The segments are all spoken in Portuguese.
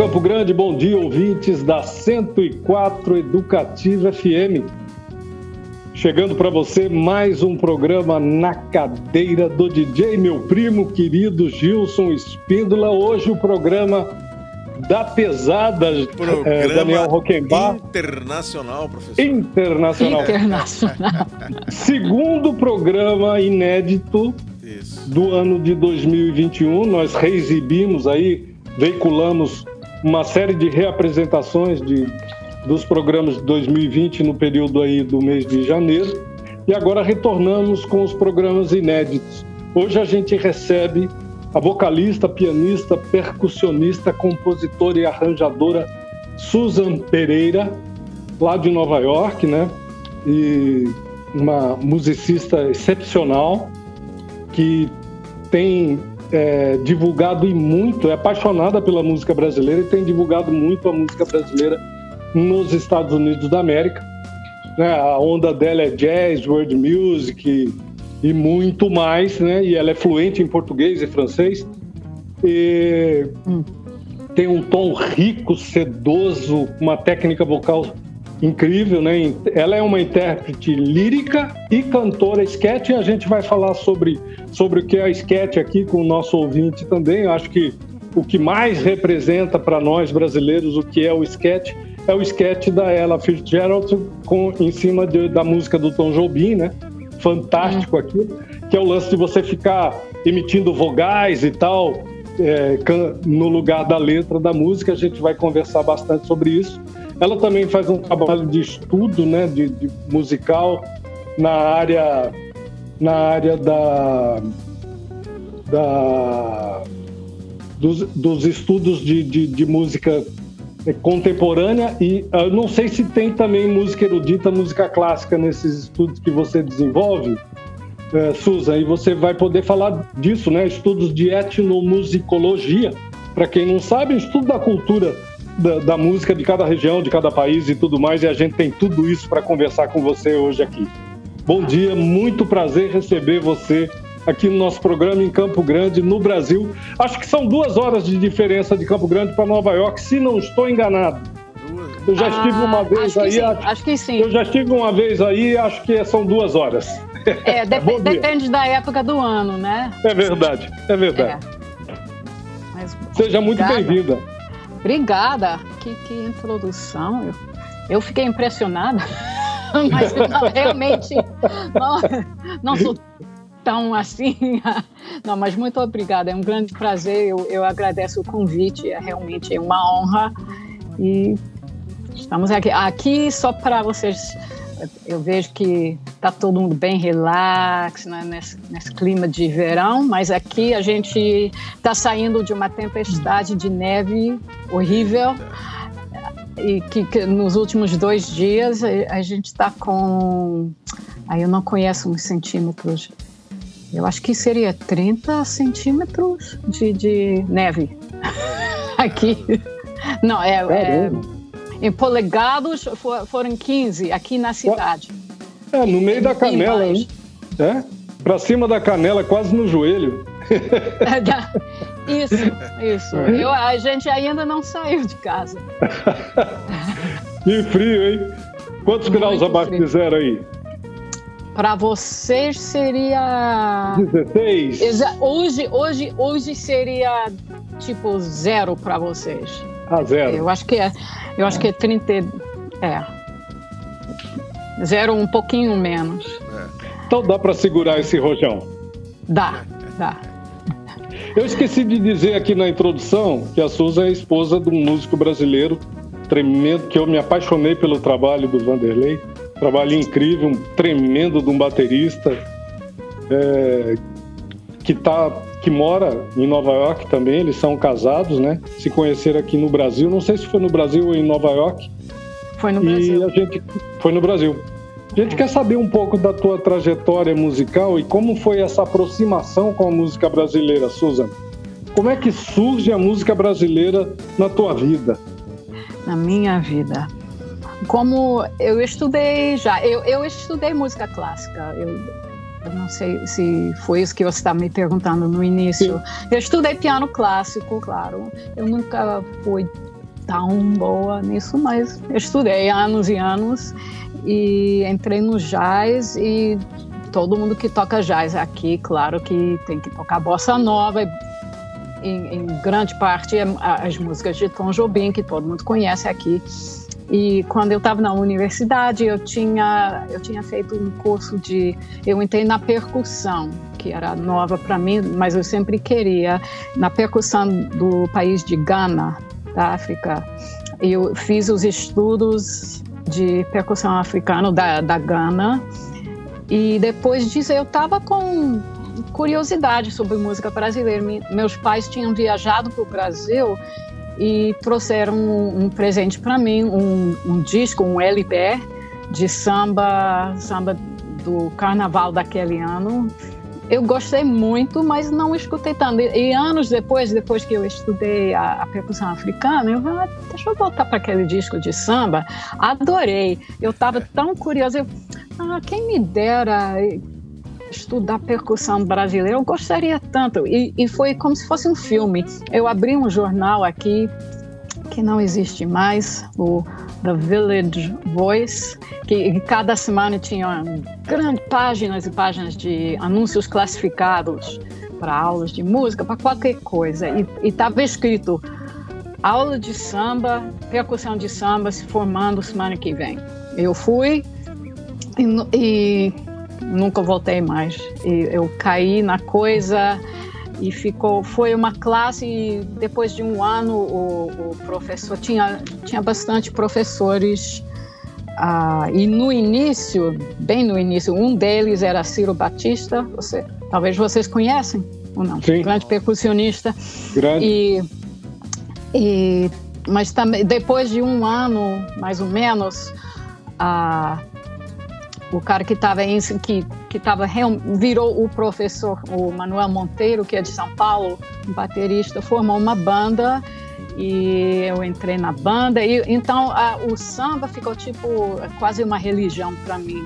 Campo Grande, bom dia, ouvintes da 104 Educativa FM. Chegando para você mais um programa na cadeira do DJ, meu primo querido Gilson Espíndola. Hoje o programa da pesada, programa é, Daniel Roquembar. Internacional, professor. Internacional. Internacional. Segundo programa inédito Isso. do ano de 2021. Nós reexibimos aí, veiculamos uma série de reapresentações de, dos programas de 2020 no período aí do mês de janeiro. E agora retornamos com os programas inéditos. Hoje a gente recebe a vocalista, pianista, percussionista, compositora e arranjadora Susan Pereira, lá de Nova York, né? E uma musicista excepcional que tem é, divulgado e muito, é apaixonada pela música brasileira e tem divulgado muito a música brasileira nos Estados Unidos da América. Né? A onda dela é jazz, world music e, e muito mais, né? E ela é fluente em português e francês. E Hum. tem um tom rico, sedoso, uma técnica vocal incrível, né? Ela é uma intérprete lírica e cantora sketch, e a gente vai falar sobre, sobre o que é sketch aqui com o nosso ouvinte também. Eu acho que o que mais representa para nós brasileiros o que é o sketch é o sketch da Ella Fitzgerald com, em cima de- da música do Tom Jobim, né? Fantástico aquilo, que é o lance de você ficar emitindo vogais e tal é, no lugar da letra da música. A gente vai conversar bastante sobre isso. Ela também faz um trabalho de estudo, né, de, de musical na área na área da, da dos, dos estudos de, de, de música contemporânea e ah, eu não sei se tem também música erudita, música clássica nesses estudos que você desenvolve, eh, Susan, e você vai poder falar disso, né? Estudos de etnomusicologia, para quem não sabe, estudo da cultura da, da música de cada região, de cada país e tudo mais, e a gente tem tudo isso para conversar com você hoje aqui. Bom dia, muito prazer receber você aqui no nosso programa em Campo Grande, no Brasil. Acho que são duas horas de diferença de Campo Grande para Nova York, se não estou enganado. Eu já estive uma Ah, vez acho que aí, sim, acho, acho que sim. eu já estive uma vez aí, acho que são duas horas. É, dep- depende da época do ano, né? É verdade, é verdade. É. Mas, Seja muito bem-vinda. Obrigada. Que, que introdução. Eu, eu fiquei impressionada. Mas realmente não, não sou tão assim. Não, mas muito obrigada. É um grande prazer. Eu, eu agradeço o convite. É realmente uma honra. E estamos aqui. Aqui só para vocês. Eu vejo que está todo mundo bem relax, né, nesse, nesse clima de verão, mas aqui a gente está saindo de uma tempestade de neve horrível e que, que nos últimos dois dias a, gente está com. Aí eu não conheço os centímetros. Eu acho que seria 30 centímetros de, de neve aqui. Não, é, é. Em polegados for- foram 15 aqui na cidade. É, no meio da canela, mais. hein? É? Pra cima da canela, quase no joelho. Isso, isso. É. Eu, a gente ainda não saiu de casa. Que frio, hein? Quantos Muito graus abaixo frio. de zero aí? Para vocês seria 16? Exa- Hoje, hoje, hoje seria tipo zero para vocês. A zero. Eu acho que é, eu acho que é 30, e- é. Zero um pouquinho menos. Então dá pra segurar esse rojão. Dá, dá. Eu esqueci de dizer aqui na introdução que a Suza é esposa de um músico brasileiro tremendo, que eu me apaixonei pelo trabalho do Vanderlei. Trabalho incrível, um tremendo de um baterista é, que, tá, que mora em Nova York também. Eles são casados, né? Se conheceram aqui no Brasil. Não sei se foi no Brasil ou em Nova York. Foi no E Brasil. a gente foi no Brasil. A gente quer saber um pouco da tua trajetória musical e como foi essa aproximação com a música brasileira, Susan. Como é que surge a música brasileira na tua vida? Na minha vida. Como eu estudei já, eu, eu estudei música clássica. Eu, eu não sei se foi isso que você está me perguntando no início. Eu estudei piano clássico, claro. Eu nunca fui tão boa nisso, mas eu estudei anos e anos e entrei no jazz e todo mundo que toca jazz aqui, claro que tem que tocar bossa nova, em, em grande parte é as músicas de Tom Jobim, que todo mundo conhece aqui. E quando eu estava na universidade, eu tinha, eu tinha feito um curso de. Eu entrei na percussão, que era nova para mim, mas eu sempre queria, na percussão do país de Ghana, da África. Eu fiz os estudos de percussão africana da, da Gana. E depois disso eu estava com curiosidade sobre música brasileira. Meus pais tinham viajado para o Brasil e trouxeram um, um presente para mim, um, um, disco, um LP de samba, samba do carnaval daquele ano. Eu gostei muito, mas não escutei tanto. E, e anos depois, depois que eu estudei a, a percussão africana, eu falei, ah, deixa eu voltar para aquele disco de samba. Adorei. Eu estava tão curiosa. Eu, ah, quem me dera estudar percussão brasileira, eu gostaria tanto. E, e foi como se fosse um filme. Eu abri um jornal aqui que não existe mais, o The Village Voice, que cada semana tinha grandes páginas e páginas de anúncios classificados para aulas de música, para qualquer coisa. E estava escrito aula de samba, percussão de samba se formando semana que vem. Eu fui e, e nunca voltei mais. E eu caí na coisa e ficou foi uma classe e depois de um ano o, o professor tinha tinha bastante professores ah, e no início bem no início um deles era Ciro Batista você talvez vocês conhecem ou não Sim. grande percussionista grande e, e mas também depois de um ano mais ou menos ah, o cara que estava que que virou o professor o Manuel Monteiro que é de São Paulo um baterista formou uma banda e eu entrei na banda. E então a, o samba ficou tipo quase uma religião para mim.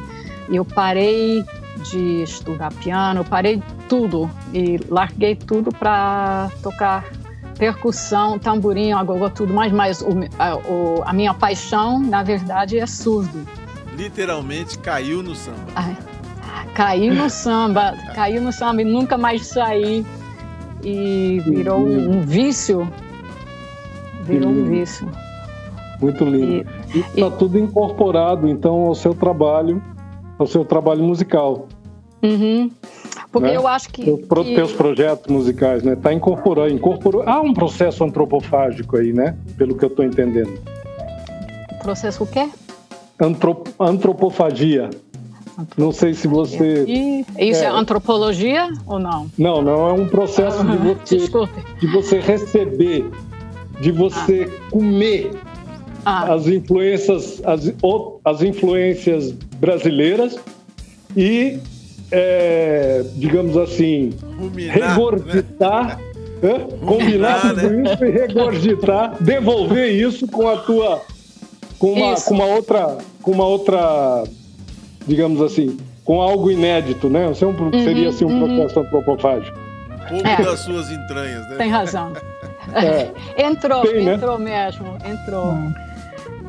Eu parei de estudar piano parei tudo e larguei tudo para tocar percussão, tamborim, agogô, tudo mais, mas o, a, o, a minha paixão, na verdade, é surdo literalmente caiu no samba. Ai, caiu no samba, caiu no samba e nunca mais saí. E virou um, um vício. Virou um vício. Muito lindo. E está tudo incorporado, então, ao seu trabalho, ao seu trabalho musical. Uhum. Porque né? eu acho que. Teus, que... teus projetos musicais, né? Está incorporando, incorporou. Há um processo antropofágico aí, né? Pelo que eu estou entendendo. Processo o quê? Antrop antropofagia. Não sei se você. E isso é, é, antropologia ou não? Não, não é um processo de você, de você receber, de você ah. comer ah. as influências, as, as influências brasileiras e, é, digamos assim, Ruminar, regurgitar, né? combinar tudo né? isso e regurgitar, devolver isso com a tua com uma, com uma outra, com uma outra, digamos assim, com algo inédito, né? Você é um, uhum, seria assim um uhum. processo antropofágico. Pouco é. das suas entranhas, né? Tem razão. É. entrou, Tem, né? entrou mesmo, entrou. Hum.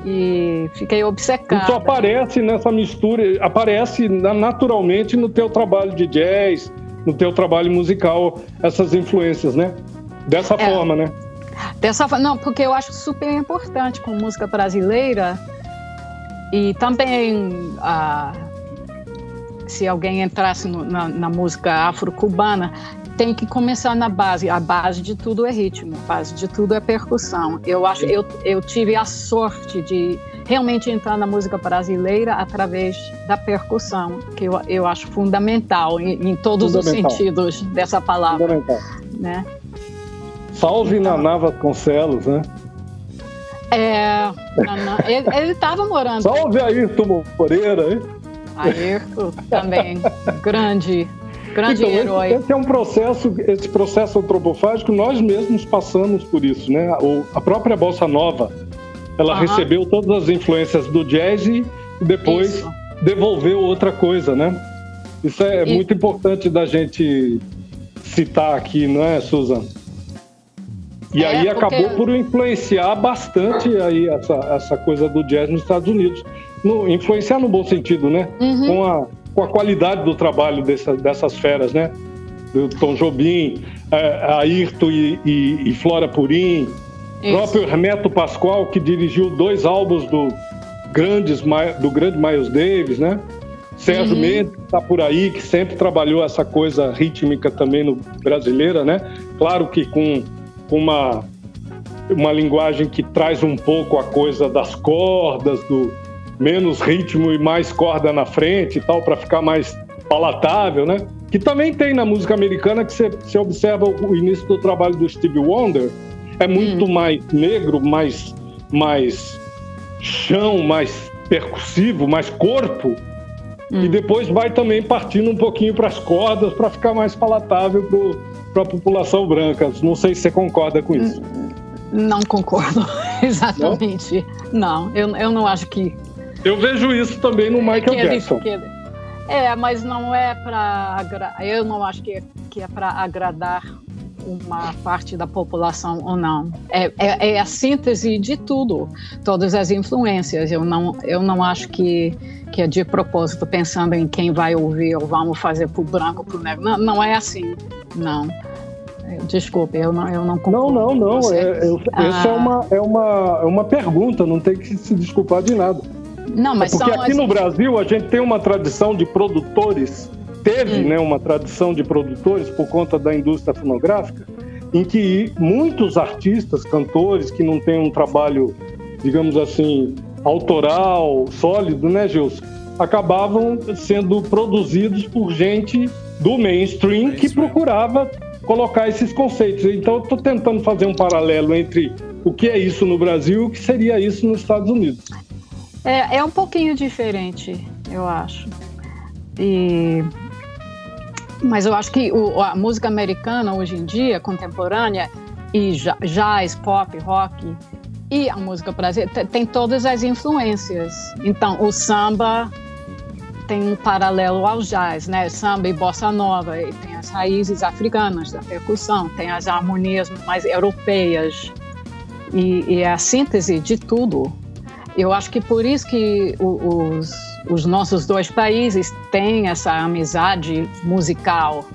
E fiquei obcecada. Isso aparece nessa mistura, aparece naturalmente no teu trabalho de jazz, no teu trabalho musical, essas influências, né? Dessa é. forma, né? Dessa não, porque eu acho super importante com música brasileira e também ah, se alguém entrasse no, na, na, música afro-cubana tem que começar na base. A base de tudo é ritmo, a base de tudo é percussão. Eu acho, eu, eu tive a sorte de realmente entrar na música brasileira através da percussão, que eu, eu acho fundamental em, em todos fundamental. os sentidos dessa palavra, fundamental. né? Salve então, Naná Vasconcelos, né? É, ele estava morando. Salve Ayrton Moreira, hein? Ayrton também, grande, grande então, herói. Esse, esse, é um processo, esse processo antropofágico, nós mesmos passamos por isso, né? O, a própria Bossa Nova, ela uhum. recebeu todas as influências do jazz e depois isso. devolveu outra coisa, né? Isso é e... muito importante da gente citar aqui, não é, Suzana? E é, aí porque... acabou por influenciar bastante aí essa, essa coisa do jazz nos Estados Unidos. No, influenciar no bom sentido, né? Uhum. Com, a, com a qualidade do trabalho dessa, dessas feras, né? Do Tom Jobim, é, Ayrton e, e, e Flora Purim, o próprio Hermeto Pascoal, que dirigiu dois álbuns do, grandes, do grande Miles Davis, né? Sérgio uhum. Mendes está por aí, que sempre trabalhou essa coisa rítmica também no brasileira, né? Claro que com uma, uma linguagem que traz um pouco a coisa das cordas, do menos ritmo e mais corda na frente e tal, para ficar mais palatável, né? Que também tem na música americana, que você observa o início do trabalho do Stevie Wonder, é muito hum. mais negro, mais, mais chão, mais percussivo, mais corpo, hum. e depois vai também partindo um pouquinho para as cordas para ficar mais palatável para a população branca. Não sei se você concorda com isso. Não concordo, exatamente. Não, não eu, eu não acho que. Eu vejo isso também no Michael que Jackson. Que... É, mas não é para. Agra... Eu não acho que é, que é para agradar uma parte da população ou não. É, é, é, a síntese de tudo, todas as influências. Eu não, eu não acho que, que é de propósito, pensando em quem vai ouvir ou vamos fazer para o branco, para o negro. Não, não é assim, não. Desculpe, eu não, eu não concordo. Não, não, não. É, eu, ah. Essa é uma, é, uma, é uma pergunta, não tem que se desculpar de nada. Não, mas é porque aqui as... no Brasil a gente tem uma tradição de produtores teve hum. né, uma tradição de produtores por conta da indústria fonográfica, em que muitos artistas, cantores que não têm um trabalho, digamos assim, autoral, sólido, né, Gilson? Acabavam sendo produzidos por gente do mainstream que procurava colocar esses conceitos. Então, eu estou tentando fazer um paralelo entre o que é isso no Brasil e o que seria isso nos Estados Unidos. É, é um pouquinho diferente, eu acho. E mas eu acho que o, a música americana hoje em dia, contemporânea, e jazz, pop, rock e a música brasileira tem todas as influências. Então, o samba tem um paralelo ao jazz, né? Samba e bossa nova, e tem as raízes africanas da percussão, tem as harmonias mais europeias e, e a síntese de tudo. Eu acho que por isso que os os nossos dois países têm essa amizade musical,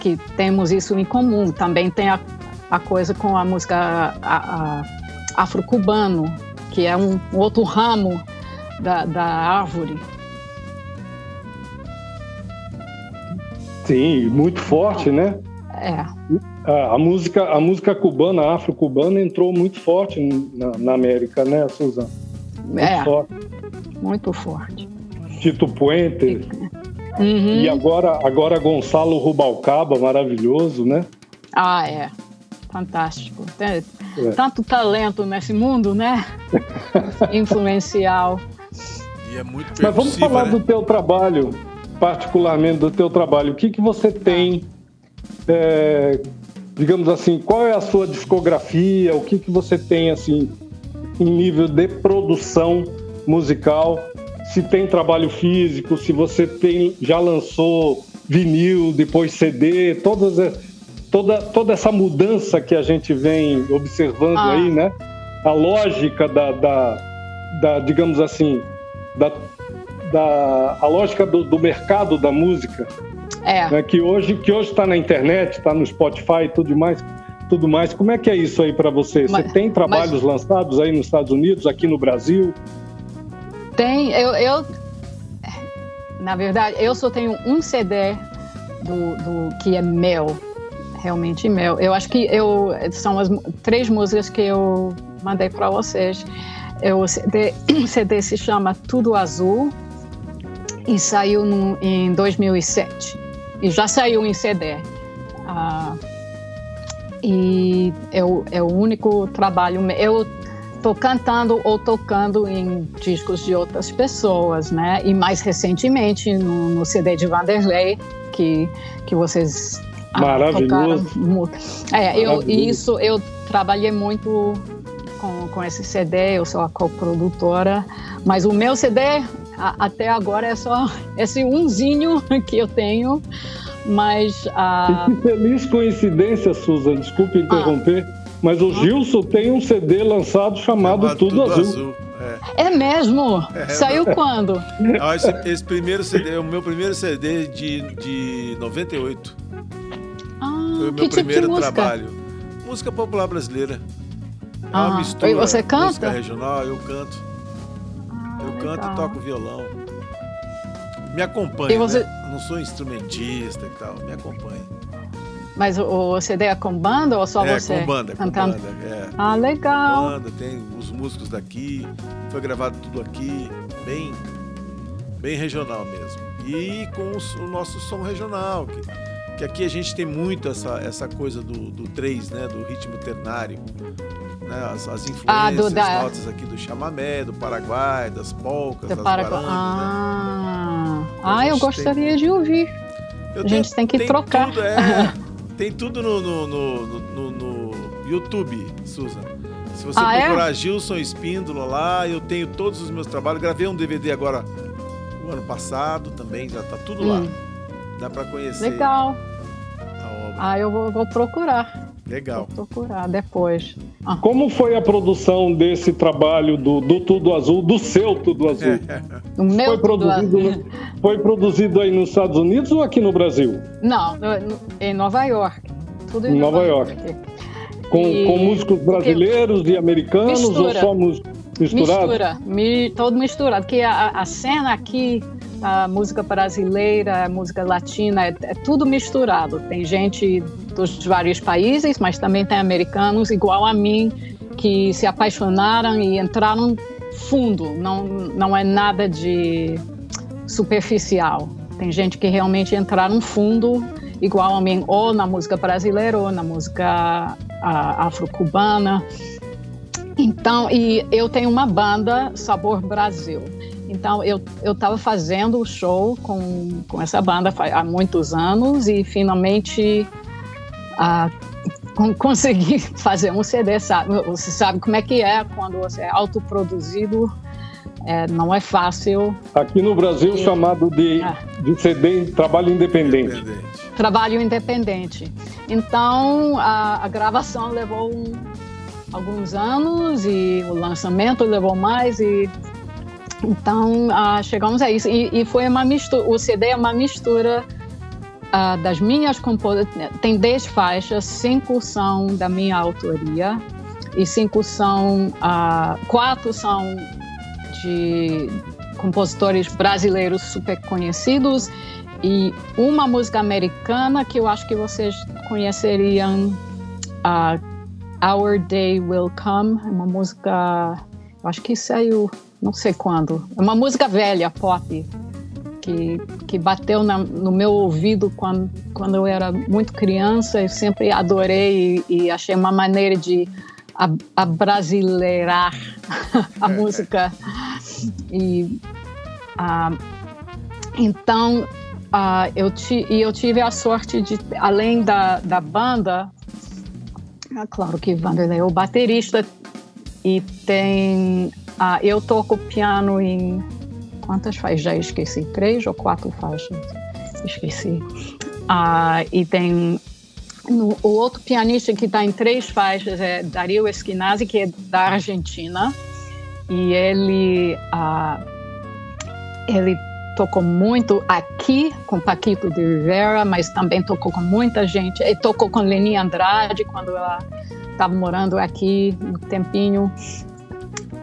que temos isso em comum. Também tem a, a coisa com a música afro-cubano, que é um, um outro ramo da, da árvore. Sim, muito forte, né? É. A, a, música, a música cubana, afro-cubana, entrou muito forte na, na América, né, Suzana? Muito é, forte. muito forte. Tito Puente. Uhum. E agora, agora Gonçalo Rubalcaba, maravilhoso, né? Ah, é. Fantástico. Tem, é. Tanto talento nesse mundo, né? Influencial. E é muito Mas vamos falar né? do teu trabalho, particularmente do teu trabalho. O que, que você tem, é, digamos assim, qual é a sua discografia? O que, que você tem, assim, em nível de produção musical se tem trabalho físico, se você tem já lançou vinil, depois CD, todas, toda, toda essa mudança que a gente vem observando ah. aí, né? A lógica da, da, da digamos assim, da, da a lógica do, do mercado da música, é. né? que hoje que hoje está na internet, está no Spotify e tudo mais. Tudo mais. Como é que é isso aí para você? Mas, você tem trabalhos mas... lançados aí nos Estados Unidos, aqui no Brasil? Tem, eu, eu, na verdade, eu só tenho um CD do, do que é meu, realmente meu. Eu acho que eu são as três músicas que eu mandei para vocês. Eu, o, CD, o CD se chama Tudo Azul e saiu no, em 2007 e já saiu em CD. Ah, e é o, é o único trabalho. Eu estou cantando ou tocando em discos de outras pessoas, né? E mais recentemente no, no CD de Vanderlei, que, que vocês ah, Maravilhoso. Tocaram. É, eu, isso eu trabalhei muito com, com esse CD, eu sou a coprodutora, mas o meu CD a, até agora é só esse umzinho que eu tenho, mas... Uh... Que feliz coincidência, Susan, desculpe interromper. Ah Mas o Gilson tem um CD lançado chamado, chamado Tudo, Tudo, Azul. Azul. É. é. mesmo? É, Saiu quando? Ah, esse, esse, primeiro CD é o meu primeiro CD de, de 98. Ah, Foi o meu primeiro tipo trabalho. Música popular brasileira. É ah, uma mistura. E você canta? Música regional, eu canto. Eu legal. canto e toco violão. Me acompanha, você... né? Não sou instrumentista e tal, me acompanha. Mas o, o CD é com banda ou só é, você? Com banda, cantando? com banda, é. Ah, legal. Com banda, tem os músicos daqui, foi gravado tudo aqui, bem, bem regional mesmo. E com o, o nosso som regional, que, que aqui a gente tem muito essa, essa coisa do, do 3, né, do ritmo ternário. Né, as, as influências, ah, do, da... notas aqui do chamamé, do Paraguai, das polcas, do das Paraguai. Ah, né? ah eu gostaria tem... de ouvir. Eu a gente tenho, tem que tem trocar. Tudo, é, Tem tudo no, no, no, no YouTube, Susan. Se você ah, é? procurar é? Gilson Espíndola lá, eu tenho todos os meus trabalhos. Gravei um DVD agora o ano passado também, já tá tudo hum. lá. Dá para conhecer. Legal. Ah, eu vou, vou procurar. Legal. Vou procurar depois. Ah. Como foi a produção desse trabalho do, do Tudo Azul, do seu Tudo Azul? o meu foi produzido, Azul. Foi produzido aí nos Estados Unidos ou aqui no Brasil? Não, em Nova York. Tudo em Nova, Nova York. York. Com, e... com músicos brasileiros e americanos mistura. ou só músicos misturados? Mistura, mi, todo misturado. Porque a, a cena aqui a música brasileira, a música latina, é, é, tudo misturado. Tem gente dos vários países, mas também tem americanos igual a mim que se apaixonaram e entraram fundo. Não, não é nada de superficial. Tem gente que realmente entraram fundo, igual a mim, ou na música brasileira ou na música afro-cubana. Então, e eu tenho uma banda Sabor Brasil. Então, eu estava fazendo o show com, com essa banda há muitos anos e finalmente ah, consegui fazer um CD. Sabe? Você sabe como é que é quando você é autoproduzido, é, não é fácil. Aqui no Brasil, e, chamado de, é. de CD trabalho independente. independente. Trabalho independente. Então, a, a gravação levou um, alguns anos e o lançamento levou mais e então, uh, chegamos a isso. E, e, foi uma mistura, o CD é uma mistura uh, das minhas composições. Tem 10 faixas, cinco são da minha autoria e cinco são, uh, quatro são de compositores brasileiros super conhecidos e uma música americana que eu acho que vocês conheceriam, Our Day Will Come, é uma música, eu acho que saiu não sei quando. É uma música velha, pop, que, que bateu na, no meu ouvido quando, quando eu era muito criança. Eu sempre adorei e, e achei uma maneira de abrasileirar a é. música. E, uh, então, uh, eu, ti, e eu tive a sorte de, além da, da banda, é claro que Vanderlei é o baterista e tem ah, eu toco piano em quantas faixas? Já esqueci, três ou quatro faixas? Esqueci. Ah, e tem no, o outro pianista que está em três faixas é Dario Esquinazzi, que é da Argentina. E ele, ah, ele tocou muito aqui com Paquito de Rivera, mas também tocou com muita gente. Ele tocou com Leni Andrade quando ela estava morando aqui um tempinho.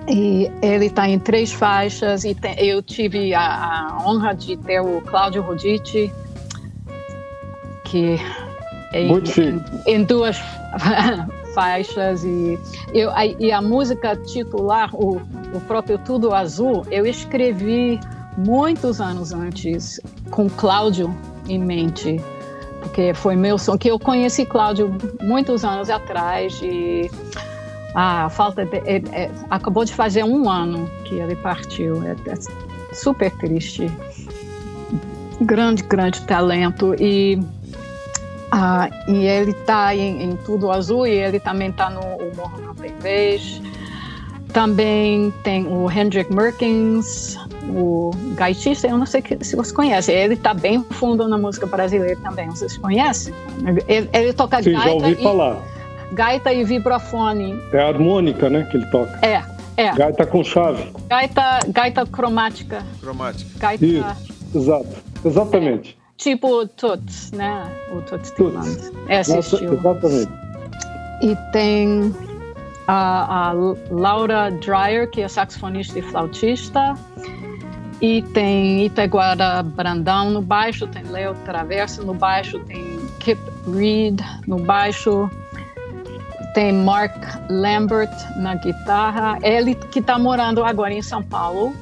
E ele está em três faixas e tem, eu tive a, a, honra de ter o Cláudio Roditi, que é em, em, duas faixas e, eu, a, e a música titular, o, o próprio Tudo Azul, eu escrevi muitos anos antes com Cláudio em mente, porque foi meu som que eu conheci Cláudio muitos anos atrás e ah, falta de, é, é, acabou de fazer um ano que ele partiu. É, é super triste. Grande, grande talento e ah, e ele está em, em, Tudo Azul e ele também está no O Morro Não Tem Vez. Também tem o Hendrik Merkins, o gaitista, eu não sei se você conhece, ele está bem fundo na música brasileira também, vocês conhecem? Ele, ele toca Sim, gaita já ouvi e, falar gaita e vibrafone. É a harmônica, né, que ele toca. É, é. Gaita com chave. Gaita, gaita cromática. Cromática. Gaita. Isso, exato. Exatamente. Tipo Toots, né? O Toots Toots. É esse Nossa, estilo. Exatamente. E tem a, a Laura Dreyer, que é saxofonista e flautista. E tem Itaguara Brandão no baixo, tem Leo Traverso no baixo, tem Kip Reed no baixo, tem Mark Lambert na guitarra. Ele que está morando agora em São Paulo,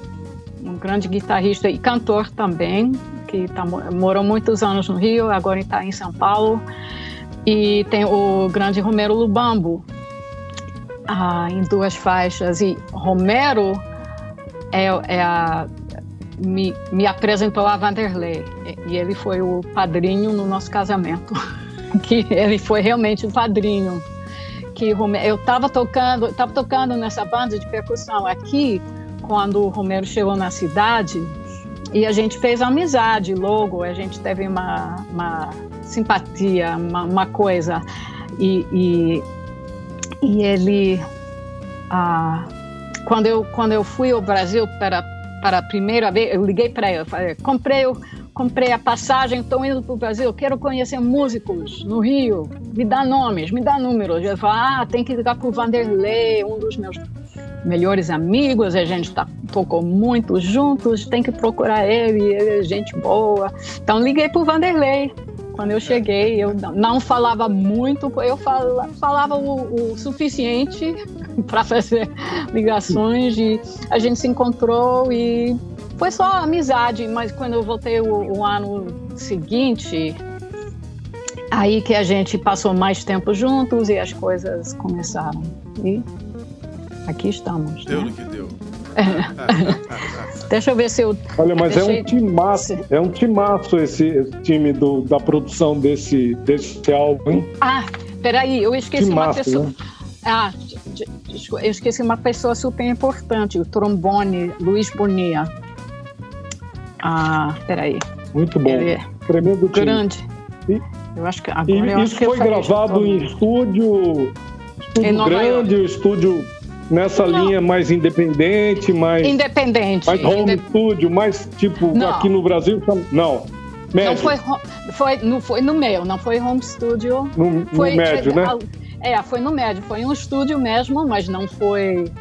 um grande guitarrista e cantor também, que tá, morou muitos anos no Rio, agora está em São Paulo. E tem o grande Romero Lubambo, ah, em duas faixas. E Romero é, é a, me, me, apresentou a Vanderlei. E ele foi o padrinho no nosso casamento. que ele foi realmente o padrinho. Que eu estava tocando, tava tocando nessa banda de percussão aqui quando o Romero chegou na cidade e a gente fez amizade logo, a gente teve uma, uma simpatia, uma, uma coisa. E, e, e ele, ah, quando, eu, quando eu fui ao Brasil para, para a primeira vez, eu liguei para ele, falei, comprei, comprei a passagem, estou indo para o Brasil, quero conhecer músicos no Rio, me dá nomes, me dá números. Ele falou, ah, tem que ligar para o Vanderlei, um dos meus melhores amigos, a gente tá, tocou muito juntos, tem que procurar ele, ele é gente boa. Então liguei para o Vanderlei. Quando eu cheguei, eu não falava muito, eu falava, falava o, o suficiente para fazer ligações e a gente se encontrou e foi só amizade, mas quando eu voltei o, o ano seguinte, aí que a gente passou mais tempo juntos e as coisas começaram. E aqui estamos. Deu né? no que deu. Deixa eu ver se eu. Olha, mas deixei... é um timaço, é um timaço esse, esse time do, da produção desse, desse álbum, hein? Ah, peraí, eu esqueci Timaço, uma pessoa. né? Ah, eu esqueci uma pessoa super importante, o trombone Luiz Bonia. Ah, peraí. Muito bom. Ele é Tremendo time. grande. E- Eu acho que agora E eu acho isso que eu foi gravado em estúdio, estúdio Em grande, o estúdio nessa Não. linha mais independente, mais, Independente. mais home inde- studio, mais tipo Não. aqui no Brasil. Não, médio, Não foi, foi, não foi no meu, não foi home studio. no, no Foi, médio, né? É, foi no médio, foi um estúdio mesmo, mas não foi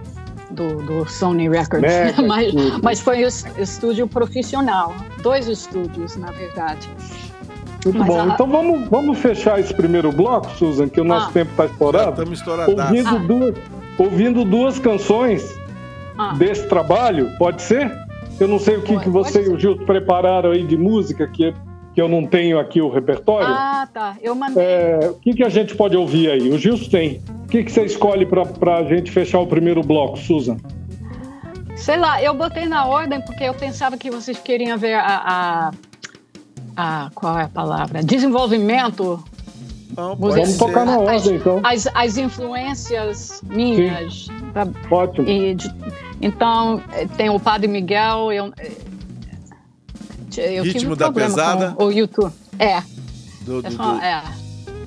do, do Sony Records, Mega mas, mas foi es- estúdio profissional, dois estúdios, na verdade. Muito mas bom. a- Então vamos, vamos fechar esse primeiro bloco, Susan, que o nosso Ah. tempo está estourado. estamos estouradaços. Ouvindo, Ah. duas, ouvindo duas canções Ah, desse trabalho, pode ser? Eu não sei o que, Pode, que você e o Gil prepararam aí de música, que, que eu não tenho aqui o repertório. ah, tá. Eu mandei. É, o que, que a gente pode ouvir aí? O Gilson tem. O que, que você escolhe para a gente fechar o primeiro bloco, Susan? Sei lá, eu botei na ordem porque eu pensava que vocês queriam ver a. a, a- qual é a palavra? Desenvolvimento, Não, Vamos tocar na As- ordem, então. as, as influências minhas. da- Ótimo. e de- então, tem o Padre Miguel. Eu, eu Ritmo um da Pesada? o YouTube. É, Do, do, é, só- do, é,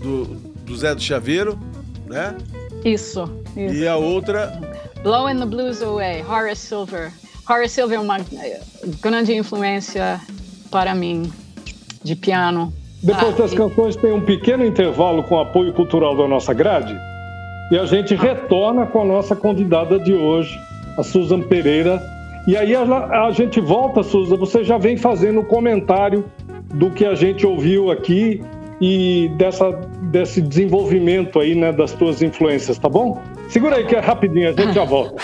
do- do Zé do Chaveiro, né? isso. isso. E a outra, Blowing the Blues Away, Horace Silver. Horace Silver é uma eh, grande influência para mim de piano. Depois Ah, das canções tem um pequeno intervalo com apoio cultural da nossa grade e a gente retorna com a nossa convidada de hoje, a Susan Pereira. E aí ela- a gente volta, Susan, você já vem fazendo o comentário do que a gente ouviu aqui e dessa, desse desenvolvimento aí, né, das tuas influências, tá bom? Segura aí que é rapidinho, a gente já volta.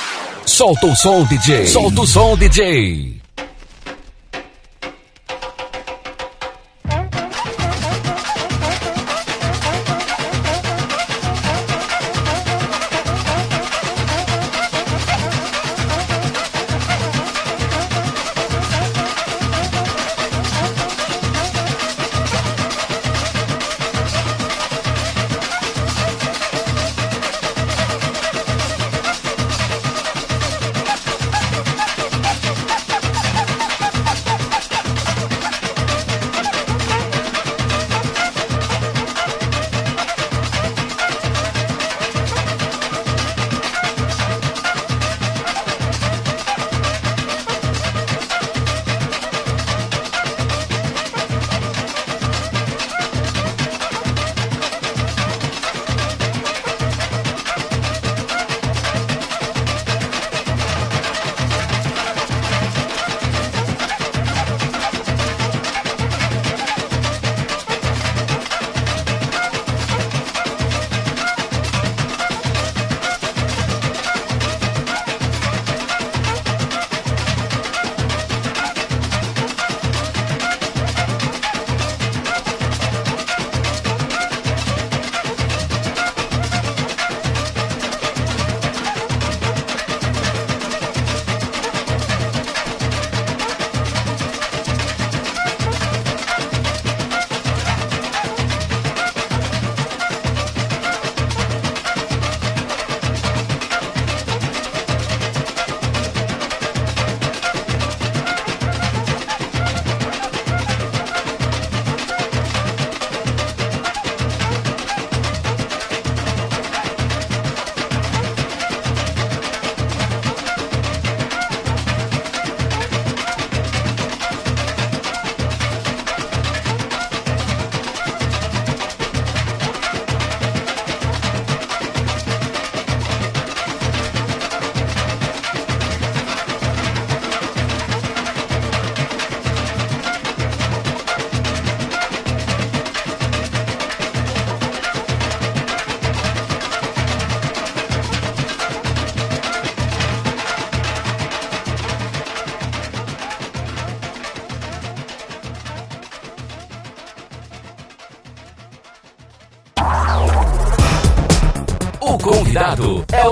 Solta o som, DJ. Solta o som, DJ.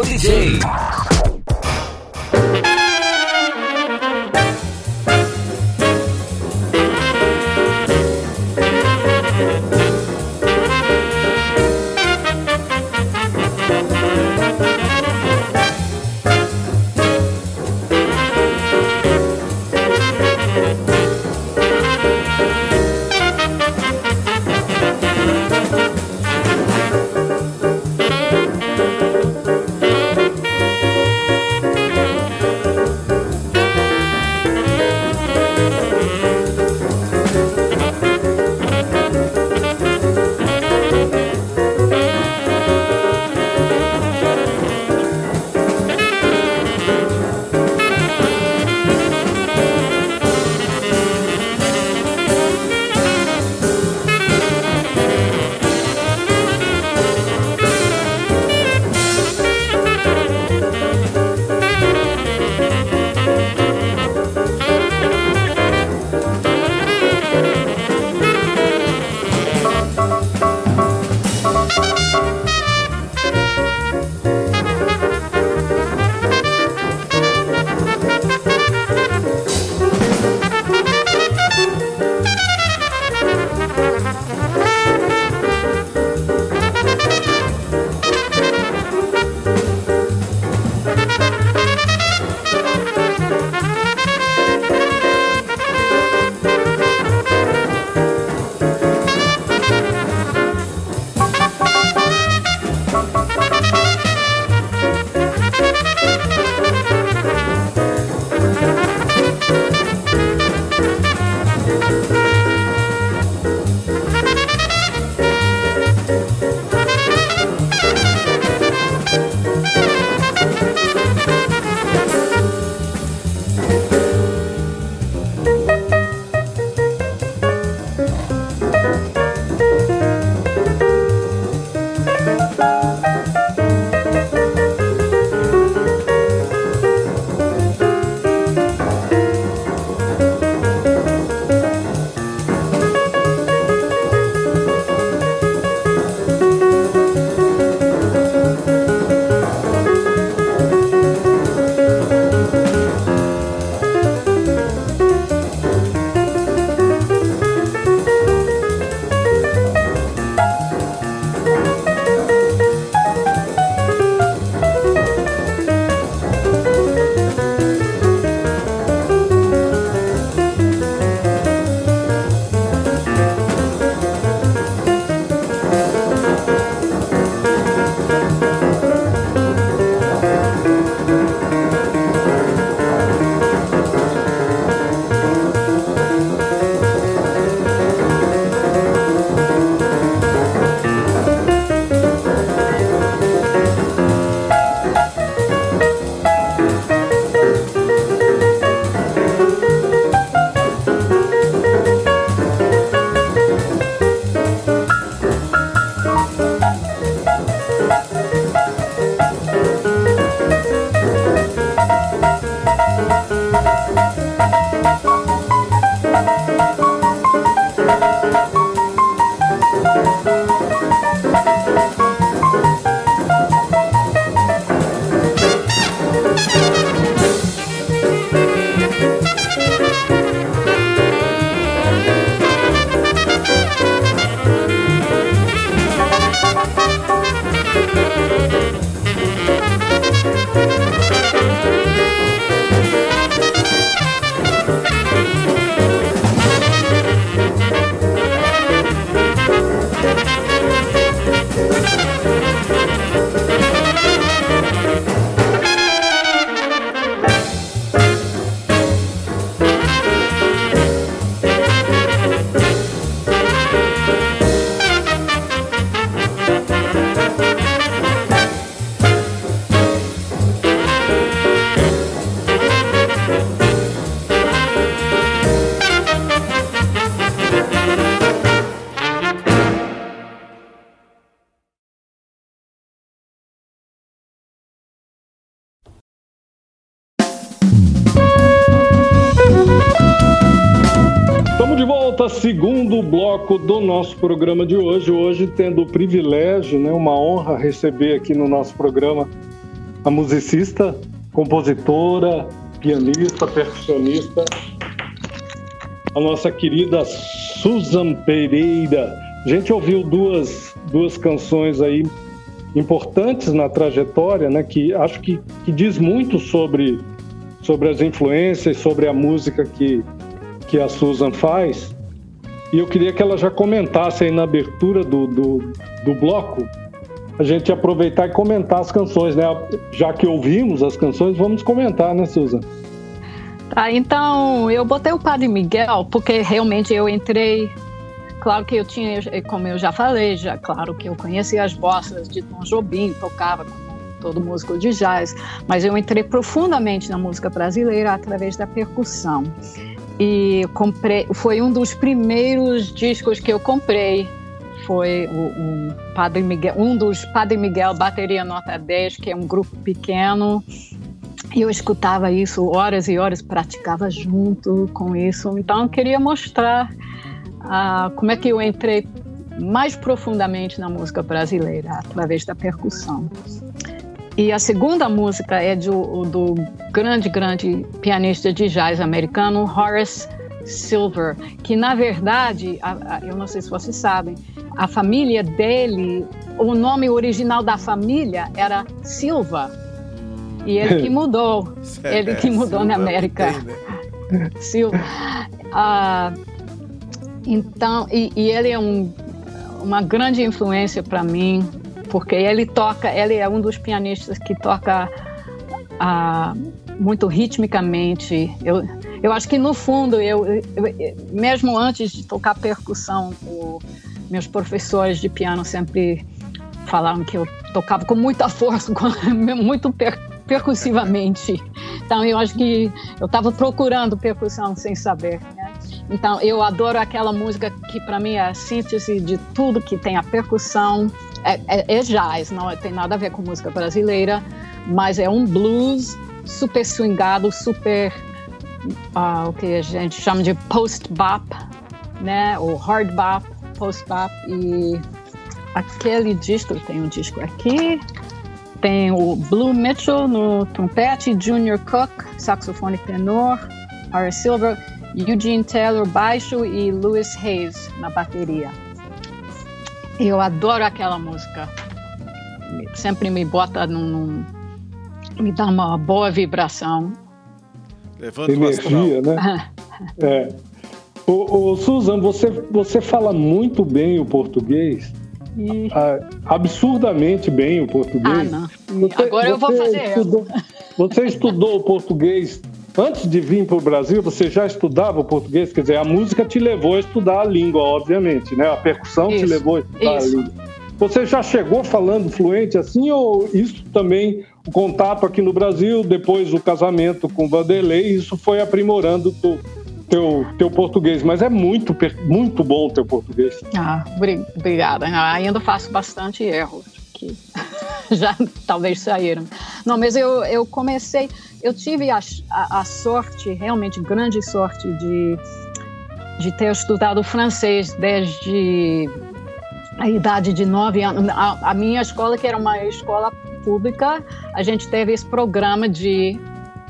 DJ. Segundo bloco do nosso programa de hoje. Hoje, tendo o privilégio, né, uma honra receber aqui no nosso programa a musicista, compositora, pianista, percussionista, a nossa querida Susan Pereira. A gente ouviu duas, duas canções aí importantes na trajetória, né, que acho que, que diz muito sobre, sobre as influências, sobre a música que, que a Susan faz. E eu queria que ela já comentasse aí na abertura do, do, do bloco, a gente aproveitar e comentar as canções, né? Já que ouvimos as canções, vamos comentar, né, Susan? Tá, então eu botei o Padre Miguel porque realmente eu entrei. Claro que eu tinha, como eu já falei, já claro que eu conhecia as bossas de Tom Jobim, tocava como todo músico de jazz, mas eu entrei profundamente na música brasileira através da percussão. E comprei, foi um dos primeiros discos que eu comprei foi o, o, Padre Miguel, um dos Padre Miguel Bateria Nota 10, que é um grupo pequeno e eu escutava isso horas e horas, praticava junto com isso. Então, eu queria mostrar ah, como é que eu entrei mais profundamente na música brasileira, através da percussão. E a segunda música é do, do grande, grande pianista de jazz americano, Horace Silver, que na verdade, a, a, eu não sei se vocês sabem, a família dele, o nome original da família era Silva. E ele que mudou. ele que mudou Silva na América. Tem, né? Silva. Ah, então, e, e, ele é um, uma grande influência para mim, porque ele toca, ele é um dos pianistas que toca ah, muito ritmicamente. Eu, eu acho que no fundo, eu, eu, mesmo antes de tocar percussão, o, meus professores de piano sempre falavam que eu tocava com muita força, com, muito per, percussivamente. Então eu acho que eu estava procurando percussão sem saber. Né? Então eu adoro aquela música que para mim é a síntese de tudo que tem a percussão. É, é, é jazz, não tem nada a ver com música brasileira, mas é um blues super swingado, super uh, o que a gente chama de post bop, né? Ou hard bop, post bop e aquele disco tem um disco aqui tem o Blue Mitchell no trompete, Junior Cook, saxofone tenor, Harry Silver, Eugene Taylor baixo e Louis Hayes na bateria. Eu adoro aquela música. Sempre me bota num, num me dá uma boa vibração. Levanta energia, né? é. Ô, ô, Susan, você, você fala muito bem o português. E... Ah, absurdamente bem o português. Ah, não. Você, Agora eu vou fazer. Estudou, você estudou o português antes de vir para o Brasil? Você já estudava o português? Quer dizer, a música te levou a estudar a língua, obviamente, né? A percussão isso, te levou a estudar isso. a língua. Você já chegou falando fluente assim ou isso também o contato aqui no Brasil, depois o casamento com Vanderlei, isso foi aprimorando tu, teu, teu português, mas é muito, muito bom o teu português. Ah, obrigada. Ah, ainda faço bastante erros que já talvez saíram. Não, mas eu, eu comecei, eu tive a, a, a sorte, realmente grande sorte de, de ter estudado francês desde a idade de nove anos. A, a minha escola, que era uma escola pública, a gente teve esse programa de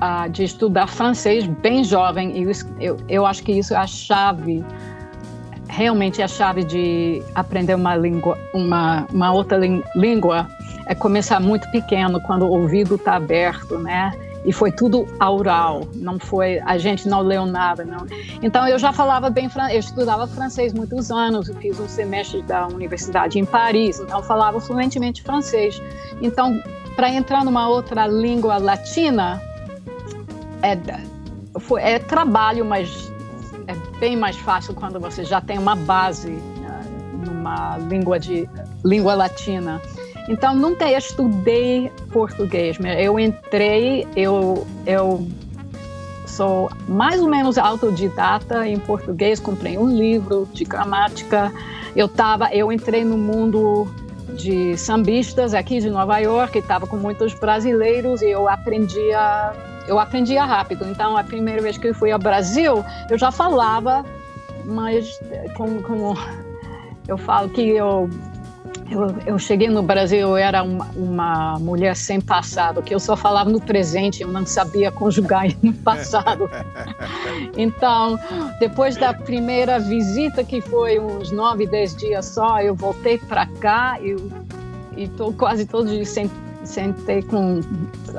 uh, de estudar francês bem jovem. E eu, eu acho que isso é a chave, realmente a chave de aprender uma língua, uma, uma outra língua, é começar muito pequeno, quando o ouvido está aberto, né? e foi tudo oral, não foi, a gente não leu nada, não. Então eu já falava bem, eu estudava francês muitos anos, fiz um semestre da universidade em Paris, então falava fluentemente francês. Então, para entrar numa outra língua latina, é, foi, é trabalho, mas bem mais fácil quando você já tem uma base né, numa língua de língua latina. Então nunca estudei português. Eu entrei, eu eu sou mais ou menos autodidata em português. Comprei um livro de gramática. Eu tava, eu entrei no mundo de sambistas aqui de Nova York, estava com muitos brasileiros e eu aprendia eu aprendia rápido. Então, a primeira vez que eu fui ao Brasil, eu já falava mas como, como eu falo que eu eu, eu, cheguei no Brasil, eu era uma, uma, mulher sem passado, que eu só falava no presente, eu não sabia conjugar no passado. então, depois da primeira visita, que foi uns nove, dez dias só, eu voltei para cá e estou quase todos os dias sem sentei com.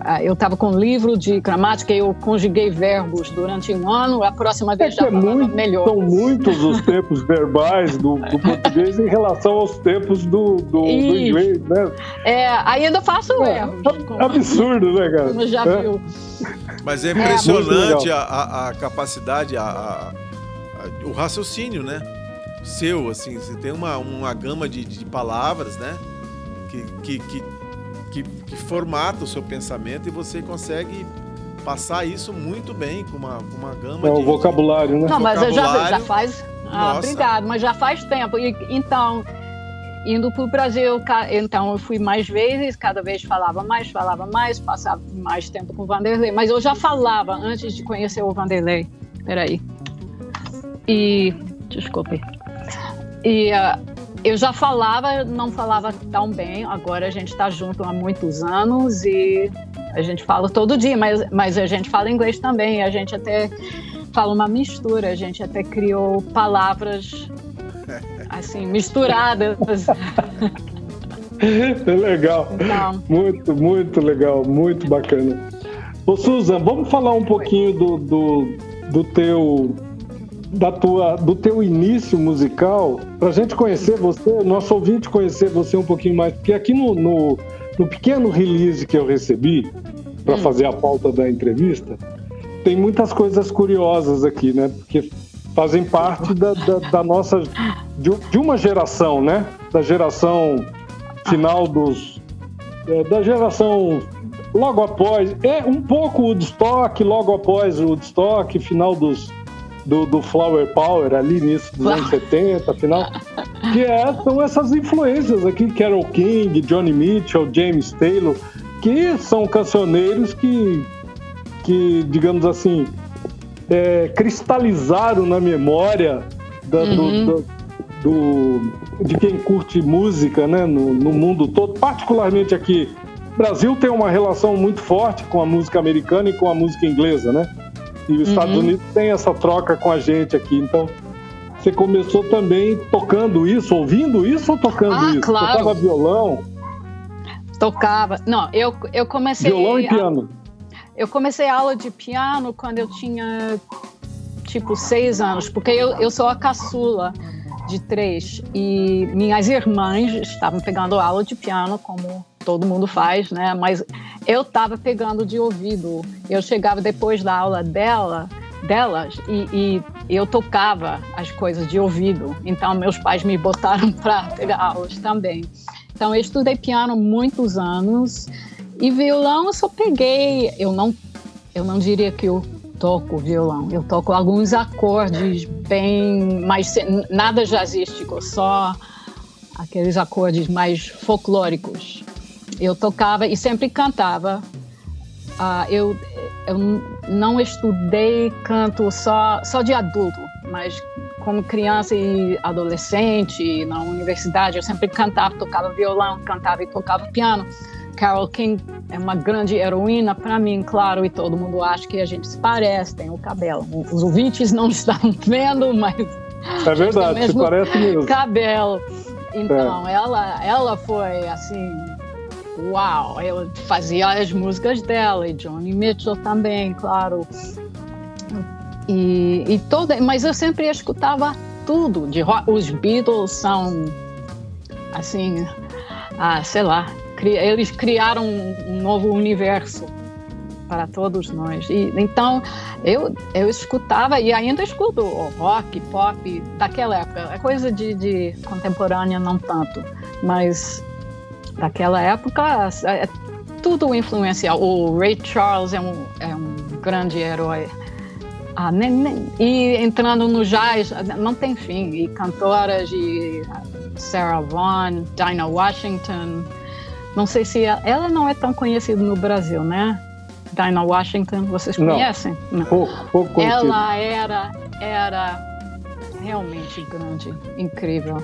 Ah, eu estava com um livro de gramática e eu conjuguei verbos durante um ano. A próxima vez é já é muito, melhor. São muitos os tempos verbais do, do português em relação aos tempos do, do, do inglês, né? É, ainda faço é, erros. Como, absurdo, né, cara? Como já é. viu. Mas é impressionante a, a, a, capacidade, a, o raciocínio, né? Seu, assim, você tem uma, uma gama de, de palavras, né? Que, que, que que, que formata o seu pensamento e você consegue passar isso muito bem com uma, com uma gama é, de. o vocabulário, né? Não, mas já, já faz. Ah, obrigado, mas já faz tempo. E, então, indo para o Brasil, então eu fui mais vezes, cada vez falava mais, falava mais, passava mais tempo com o Vanderlei. Mas eu já falava antes de conhecer o Vanderlei. Peraí. E. Desculpe. E. Uh, eu já falava, não falava tão bem, agora a gente está junto há muitos anos e a gente fala todo dia, mas, mas a gente fala inglês também, a gente até fala uma mistura, a gente até criou palavras assim, misturadas. É legal. Então, muito, muito legal, muito bacana. Ô Susan, vamos falar um pouquinho do, do, do teu da tua, do teu início musical, para a gente conhecer você, nosso ouvinte conhecer você um pouquinho mais, porque aqui no, no, no pequeno release que eu recebi para hum. fazer a pauta da entrevista, tem muitas coisas curiosas aqui, né? Porque fazem parte da, da, da nossa de, de, uma geração, né? Da geração final dos é, da geração logo após é um pouco o Woodstock, logo após o Woodstock, final dos do, do Flower Power ali início dos anos 70, final. Que é, são essas influências aqui, Carol King, Johnny Mitchell, James Taylor, que são cancioneiros que, que digamos assim, é, cristalizaram na memória da, uhum. do, do, do, de quem curte música né, no, no mundo todo, particularmente aqui. O Brasil tem uma relação muito forte com a música americana e com a música inglesa, né? E os uhum. Estados Unidos tem essa troca com a gente aqui. Então, você começou também tocando isso, ouvindo isso ou tocando ah, isso? Claro. Tocava violão? Tocava. Não, eu, eu comecei. Violão e piano. A, eu comecei a aula de piano quando eu tinha tipo seis anos, porque eu, eu sou a caçula de três e minhas irmãs estavam pegando aula de piano como todo mundo faz, né? Mas eu estava pegando de ouvido. Eu chegava depois da aula dela, delas e, e, eu tocava as coisas de ouvido. Então meus pais me botaram para pegar aulas também. Então eu estudei piano muitos anos e violão eu só peguei. Eu não, eu não diria que eu toco violão. Eu toco alguns acordes bem, mais nada jazzístico, só aqueles acordes mais folclóricos. Eu tocava e sempre cantava. Uh, eu, eu não estudei canto só, só de adulto, mas como criança e adolescente, na universidade, eu sempre cantava, tocava violão, cantava e tocava piano. Carol King é uma grande heroína para mim, claro, e todo mundo acha que a gente se parece, tem o cabelo. Os ouvintes não estão vendo, mas. É verdade, se parece mesmo. Cabelo. Então, é. ela, ela foi assim. Uau! Eu fazia as músicas dela, e Johnny Mitchell também, claro. E, e toda, mas eu sempre escutava tudo. De rock. Os Beatles são, assim, ah, sei lá, eles criaram um novo universo para todos nós. E, então, eu, eu escutava e ainda escuto rock, pop daquela época. É coisa de, de contemporânea, não tanto, mas daquela época é, é tudo influencial. O Ray Charles é um, é um grande herói. Ah, nem, nem, e entrando no jazz, não tem fim. E cantoras de Sarah Vaughan, Dinah Washington, não sei se ela, ela não é tão conhecida no Brasil, né? Dinah Washington, vocês conhecem? Não. Pouco, pouco Ela era, era realmente grande, incrível.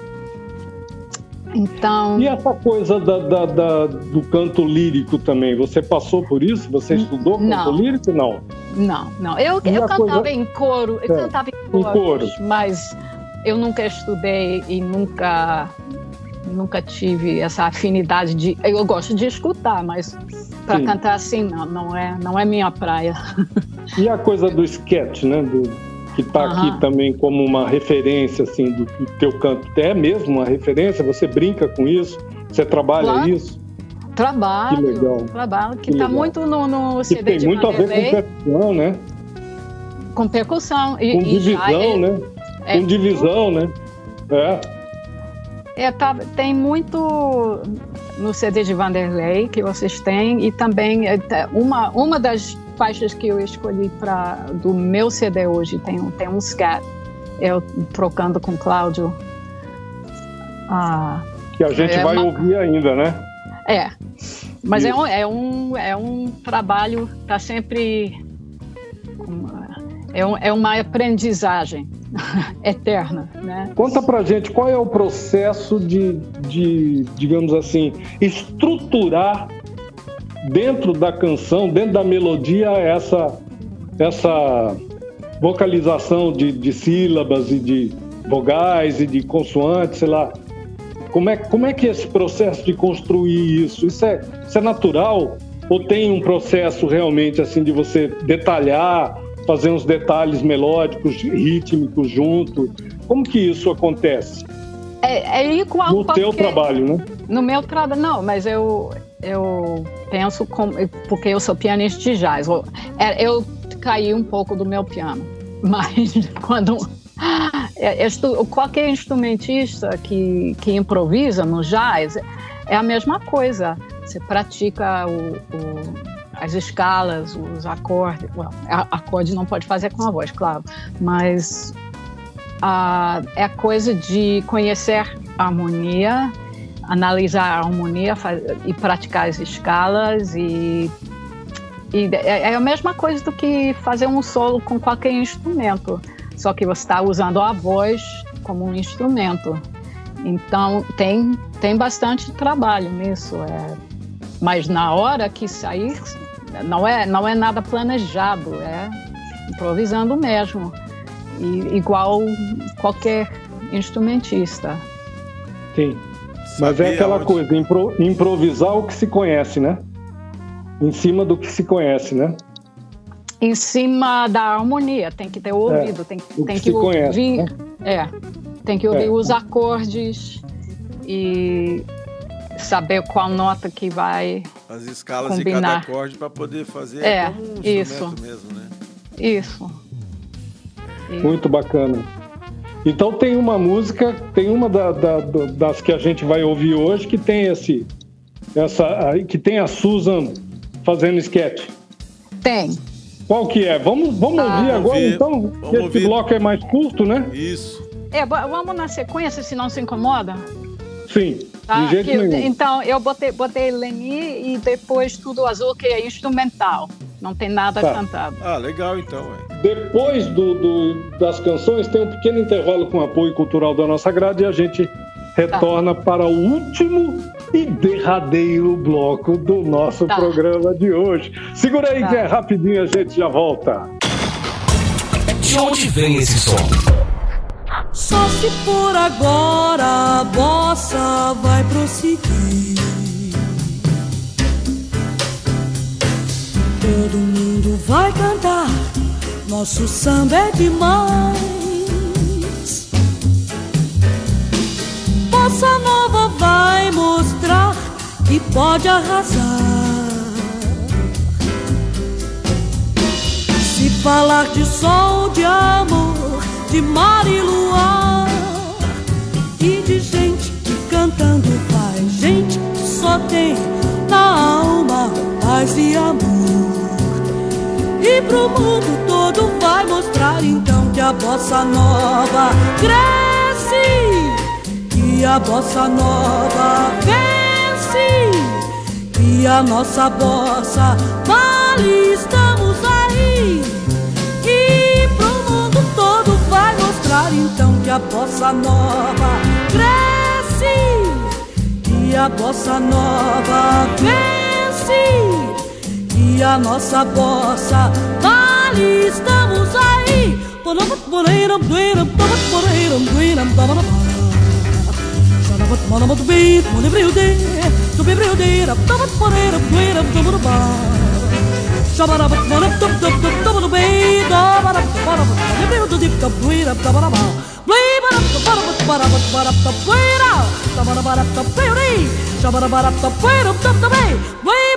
Então. E essa coisa da, da, da, do canto lírico também, você passou por isso? Você estudou canto não. lírico? Não. Não, não. Eu, eu cantava coisa... em coro, eu é, cantava em, coros, em coro, mas eu nunca estudei e nunca nunca tive essa afinidade de. Eu gosto de escutar, mas para cantar assim não, não é, não é minha praia. E a coisa do sketch, né? Do, que está uhum. aqui também como uma referência assim do, do teu canto. É mesmo uma referência? Você brinca com isso? Você trabalha claro. isso? Trabalho. Que legal. Trabalho, que está muito no, no CD tem de muito Vanderlei. a ver com percussão, né? Com percussão. E, com divisão, é, né? É, com divisão, né? É. É, tá, tem muito no CD de Vanderlei que vocês têm e também é, uma, uma das faixas que eu escolhi para do meu CD hoje tem, tem um scat, eu trocando com Cláudio. Ah, que a gente é vai uma... ouvir ainda, né? É, mas é um, é, um, é um trabalho, tá sempre. É, um, é uma aprendizagem eterna, né? Conta pra gente qual é o processo de, de digamos assim, estruturar dentro da canção, dentro da melodia, essa, essa vocalização de, de sílabas e de vogais e de consoantes, sei lá. Como é, como é que é esse processo de construir isso? Isso é, isso é natural? Ou tem um processo realmente assim de você detalhar, fazer uns detalhes melódicos, rítmicos junto? Como que isso acontece? É, é igual no teu trabalho, né? No meu trabalho, não, mas eu eu penso como, porque eu sou pianista de jazz. É, eu caí um pouco do meu piano, mas quando é, qualquer instrumentista que, que improvisa no jazz é a mesma coisa. Você pratica o, o, as escalas, os acordes. Well, acorde não pode fazer com a voz, claro, mas é a coisa de conhecer a harmonia analisar a harmonia e praticar as escalas e, e é, é a mesma coisa do que fazer um solo com qualquer instrumento, só que você está usando a voz como um instrumento. Então tem tem bastante trabalho nisso, é. mas na hora que sair não é não é nada planejado, é improvisando mesmo, e, igual qualquer instrumentista. Sim. Mas é aquela onde... coisa, impro, improvisar o que se conhece, né? Em cima do que se conhece, né? Em cima da harmonia, tem que ter o é, ouvido, é, tem, tem que, que ouvir. Conhece, né? É, tem que ouvir é. os acordes e saber qual nota que vai. As escalas combinar. de cada acorde para poder fazer é, um isso. mesmo, né? Isso. Muito bacana. Então tem uma música, tem uma da, da, das que a gente vai ouvir hoje que tem esse, essa, que tem a Susan fazendo sketch. Tem. Qual que é? Vamos, vamos ah, ouvir agora ouvir. então. Vamos esse ouvir. bloco é mais curto, né? Isso. É, vamos na sequência, se não se incomoda. Sim, tá? de jeito que, nenhum. Então, eu botei, botei Leni e depois Tudo Azul, que é instrumental. Não tem nada tá. cantado. Ah, legal então. É. Depois do, do, das canções, tem um pequeno intervalo com apoio cultural da nossa grade e a gente retorna tá. para o último e derradeiro bloco do nosso tá. programa de hoje. Segura aí tá. que é rapidinho, a gente já volta. De onde vem esse som? Só se por agora a bossa vai prosseguir. Todo mundo vai cantar, nosso samba é demais. Bossa Nova vai mostrar que pode arrasar. Se falar de sol, de amor, de mar e luar, e de gente que cantando faz, gente que só tem na alma paz e amor. E pro mundo todo vai mostrar então que a bossa nova cresce, que a bossa nova vence, que a nossa bossa vale, estamos aí. E pro mundo todo vai mostrar então que a bossa nova cresce, que a bossa nova vence, que a nossa bossa vale, estamos aí. Mana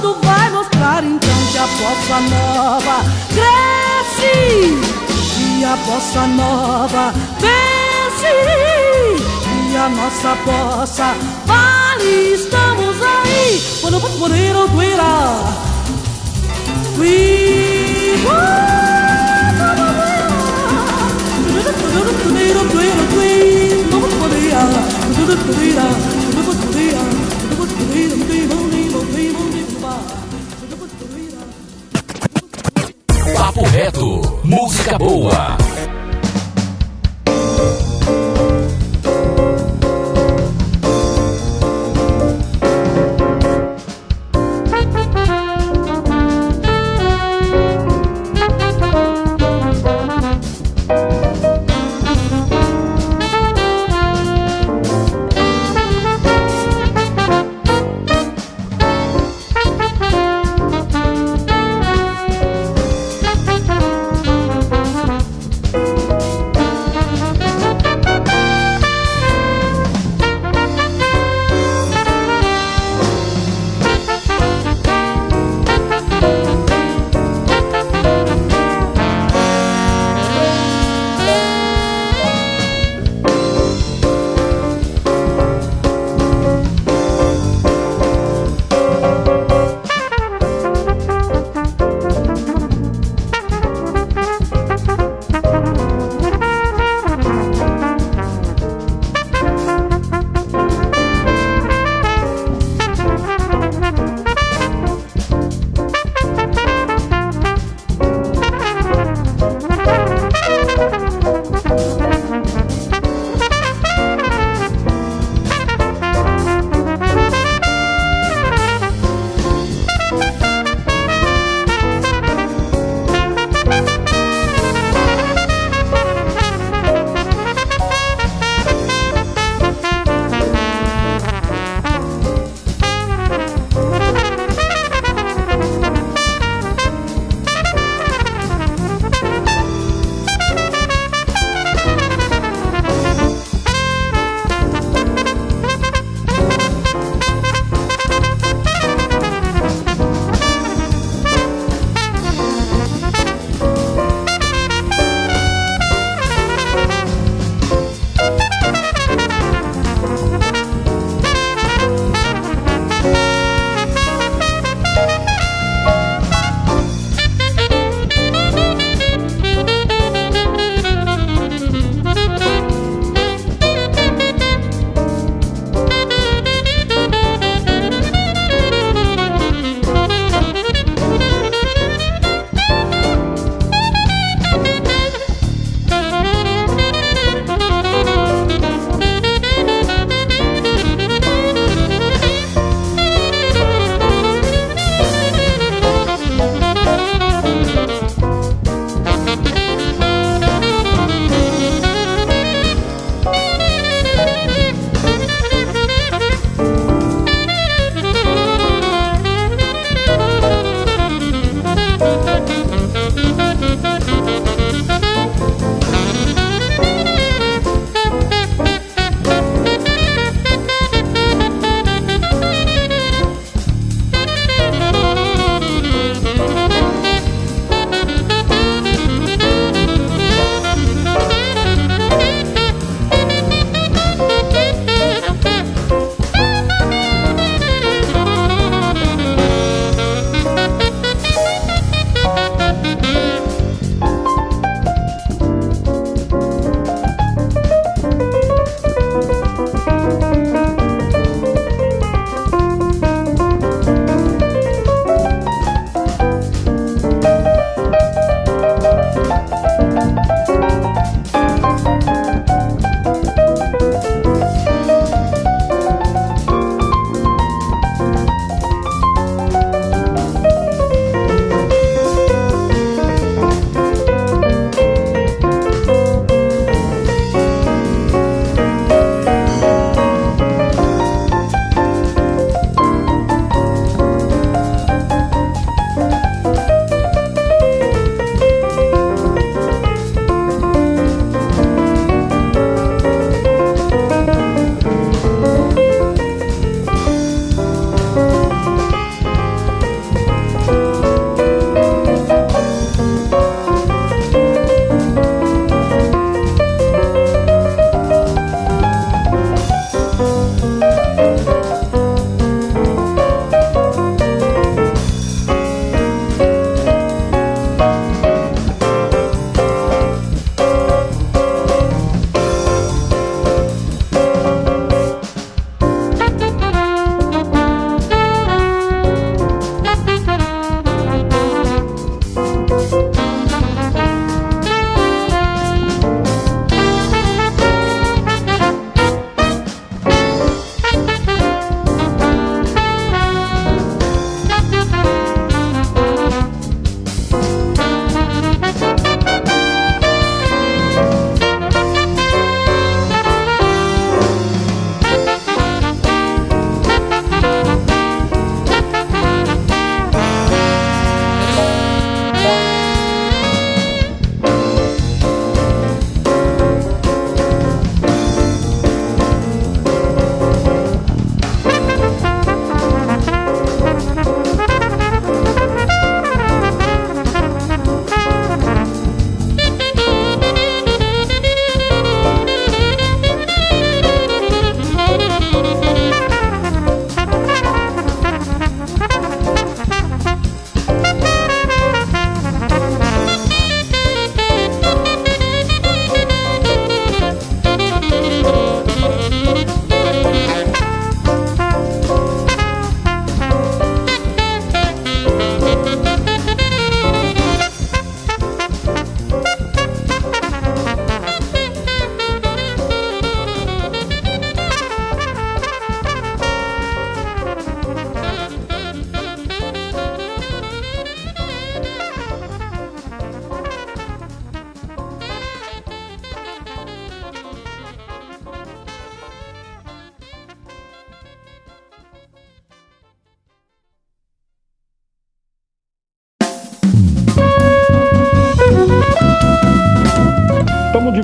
todo vai mostrar então que a bossa nova cresce. E a bossa nova vence. E a nossa bossa vale. Estamos aí. Quando vamos poder doerá we Papo reto, música boa.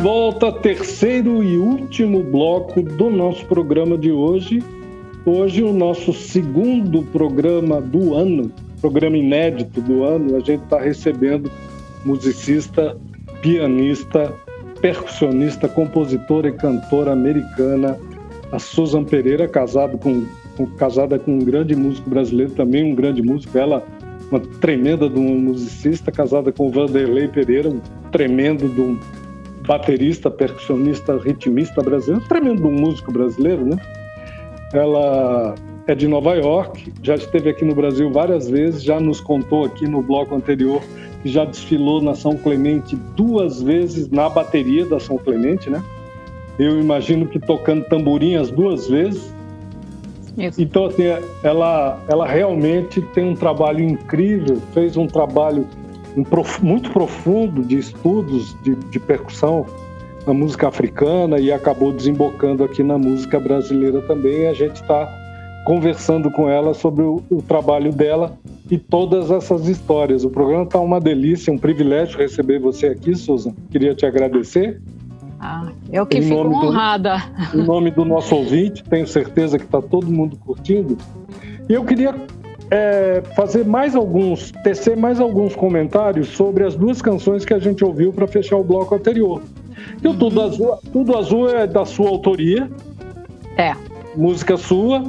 Volta, terceiro e último bloco do nosso programa de hoje. Hoje, o nosso segundo programa do ano, programa inédito do ano, a gente está recebendo musicista, pianista, percussionista, compositora e cantora americana, a Susan Pereira, casado com, com, casada com um grande músico brasileiro, também um grande músico. Ela, uma tremenda de um musicista, casada com Vanderlei Pereira, um tremendo de um baterista, percussionista, ritmista brasileiro, tremendo músico brasileiro, né? Ela é de Nova York, já esteve aqui no Brasil várias vezes, já nos contou aqui no bloco anterior que já desfilou na São Clemente duas vezes na bateria da São Clemente, né? Eu imagino que tocando tamborim as duas vezes. Isso. Então, assim, ela, ela realmente tem um trabalho incrível, fez um trabalho muito profundo de estudos de, de percussão na música africana e acabou desembocando aqui na música brasileira também. A gente está conversando com ela sobre o, o, trabalho dela e todas essas histórias. O programa está uma delícia, um privilégio receber você aqui, Susan. Queria te agradecer. Ah, eu que em fico honrada. Do, em nome do nosso ouvinte, tenho certeza que está todo mundo curtindo. E eu queria é, fazer mais alguns, tecer mais alguns comentários sobre as duas canções que a gente ouviu para fechar o bloco anterior. E o uhum. Tudo Azul, Tudo Azul é da sua autoria. É. Música sua.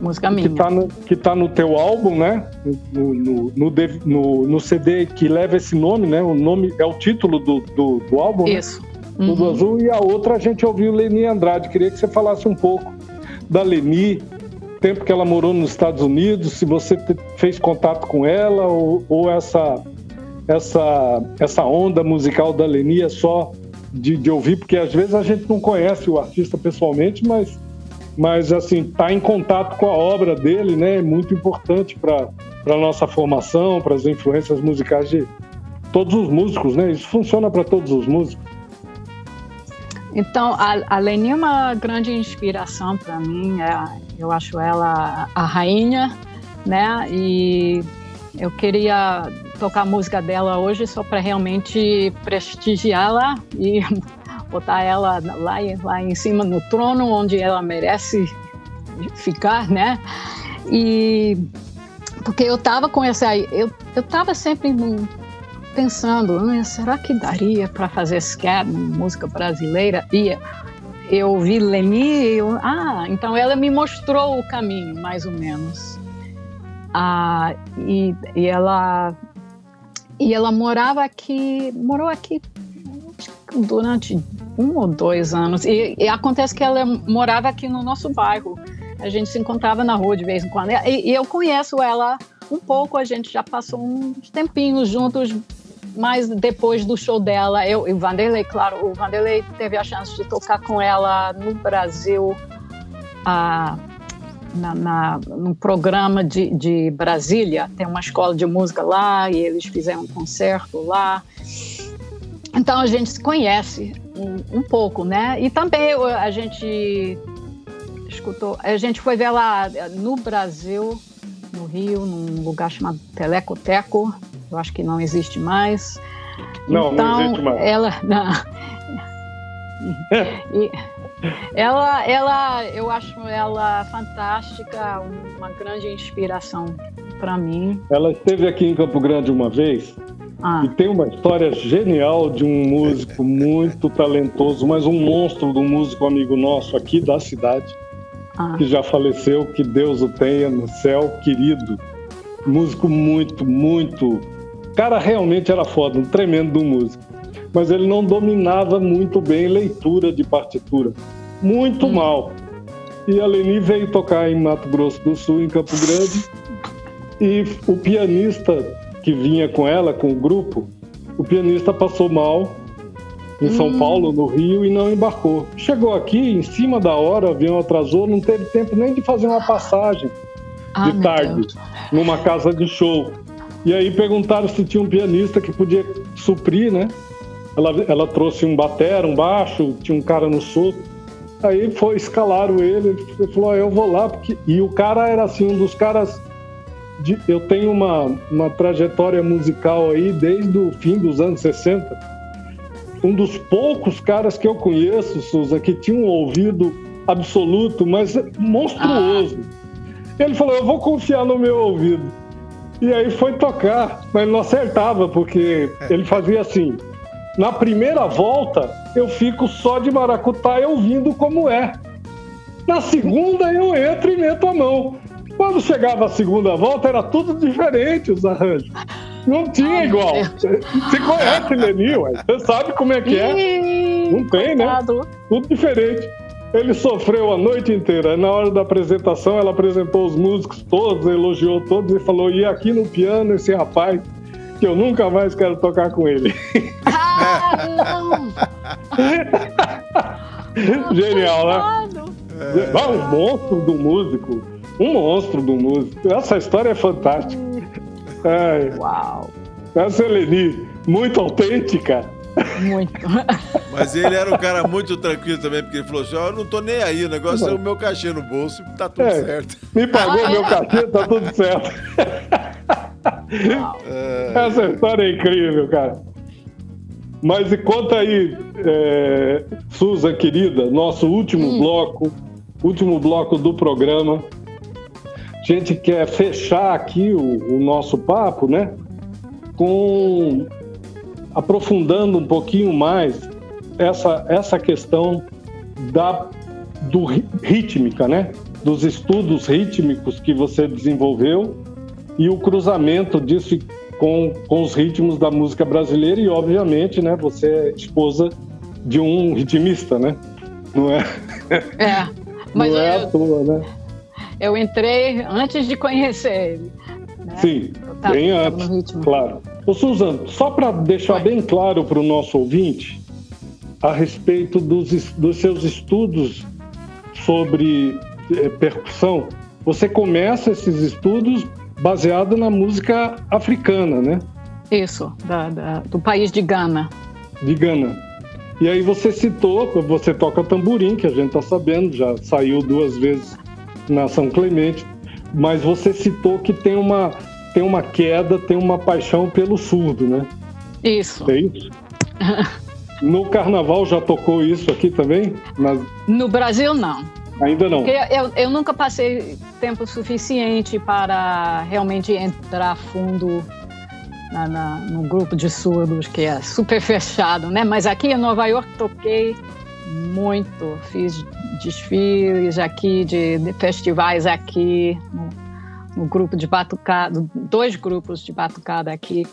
Música minha. Que tá no, que tá no teu álbum, né? No, no, no, no, no CD que leva esse nome, né? O nome é o título do, do, do álbum. Né? Isso. Né? Tudo uhum. Azul. E a outra a gente ouviu Leni Andrade. Queria que você falasse um pouco da Leni, tempo que ela morou nos Estados Unidos, se você fez contato com ela ou, ou essa, essa, essa onda musical da Leni é só de, de, ouvir, porque às vezes a gente não conhece o artista pessoalmente, mas, mas assim, tá em contato com a obra dele, né? É muito importante para a nossa formação, para as influências musicais de todos os músicos, né? Isso funciona para todos os músicos. Então, a, a Leni é uma grande inspiração para mim. É, eu acho ela a rainha, né? E eu queria tocar a música dela hoje só para realmente prestigiá-la e botar ela lá, lá em cima no trono onde ela merece ficar, né? E porque eu tava com essa eu eu tava sempre pensando, ah, será que daria para fazer scat, música brasileira? E eu vi Leni, eu, ah, então ela me mostrou o caminho, mais ou menos. Ah, e, e ela e ela morava aqui, morou aqui durante um ou dois anos. E, e, acontece que ela morava aqui no nosso bairro. A gente se encontrava na rua de vez em quando. E, e eu conheço ela um pouco, a gente já passou uns tempinhos juntos, mas depois do show dela, eu e o Vanderlei, claro, o Vanderlei teve a chance de tocar com ela no Brasil, ah, na, na, no programa de, de Brasília. Tem uma escola de música lá e eles fizeram um concerto lá. Então a gente se conhece um, um pouco, né? E também a gente escutou, a gente foi ver lá no Brasil, no Rio, num lugar chamado Telecoteco eu acho que não existe mais. Não, então, não existe mais. Ela, não. e, ela, ela, eu acho ela fantástica, uma grande inspiração para mim. Ela esteve aqui em Campo Grande uma vez ah. e tem uma história genial de um músico muito talentoso, mas um monstro um músico amigo nosso aqui da cidade. Que já faleceu, que Deus o tenha no céu, querido. Músico muito, muito cara realmente era foda, um tremendo músico. Mas ele não dominava muito bem leitura de partitura. Muito hum. mal. E a Leni veio tocar em Mato Grosso do Sul, em Campo Grande. E o pianista que vinha com ela, com o grupo, o pianista passou mal em São hum. Paulo, no Rio, e não embarcou. Chegou aqui, em cima da hora, o avião atrasou, não teve tempo nem de fazer uma passagem ah, de tarde, numa casa de show. E aí perguntaram se tinha um pianista que podia suprir, né? Ela, ela trouxe um batera, um baixo, tinha um cara no sopro. Aí foi, escalaram ele, ele falou, ah, eu vou lá, porque... E o cara era assim, um dos caras. Eu tenho uma, uma trajetória musical aí desde o fim dos anos 60. Um dos poucos caras que eu conheço, Suza, que tinha um ouvido absoluto, mas monstruoso. Ah. Ele falou: Eu vou confiar no meu ouvido. E aí foi tocar, mas não acertava, porque ele fazia assim. Na primeira volta, eu fico só de maracutaia ouvindo como é. Na segunda, eu entro e meto a mão. Quando chegava a segunda volta, era tudo diferente os arranjos. Não tinha igual. Você conhece Leni, ué. Você sabe como é que é. Não tem, né? Tudo diferente. Ele sofreu a noite inteira. Na hora da apresentação, ela apresentou os músicos todos, elogiou todos e falou: e aqui no piano, esse rapaz, que eu nunca mais quero tocar com ele. Ah, não! Genial, né? É. um monstro do músico. Um monstro do músico. Essa história é fantástica. É. Uau! Essa é Leni, muito autêntica. Muito. Mas ele era um cara muito tranquilo também, porque ele falou assim: oh, eu não tô nem aí, o negócio é o meu cachê no bolso e tá tudo é, certo. Me pagou ah, meu cachê, tá tudo certo. É. Essa história é incrível, cara. Mas e conta aí, é, Suza querida, nosso último hum. bloco, último bloco do programa. A gente quer fechar aqui o, o nosso papo, né? Com aprofundando um pouquinho mais essa, essa questão da do rítmica, né? Dos estudos rítmicos que você desenvolveu e o cruzamento disso com, com os ritmos da música brasileira e, obviamente, né? Você é esposa de um ritmista, né? Não é? É. Mas Não é eu, à toa, né? Eu entrei antes de conhecer ele. Né? Sim, bem antes, claro. Ô, Suzano, só para deixar bem claro para o nosso ouvinte, a respeito dos, dos seus estudos sobre é, percussão, você começa esses estudos baseado na música africana, né? Isso, da, da, do país de Gana. De Gana. E aí você citou, você toca tamborim, que a gente está sabendo, já saiu duas vezes na São Clemente, mas você citou que tem uma tem uma queda, tem uma paixão pelo surdo, né? Isso. É isso? no carnaval já tocou isso aqui também? Nas... No Brasil, não. Ainda não. Eu, eu, eu, nunca passei tempo suficiente para realmente entrar fundo na, na, no grupo de surdos, que é super fechado, né? Mas aqui em Nova York toquei muito, fiz desfiles aqui, de, de festivais aqui, no, no grupo de batucada, dois grupos de batucada aqui.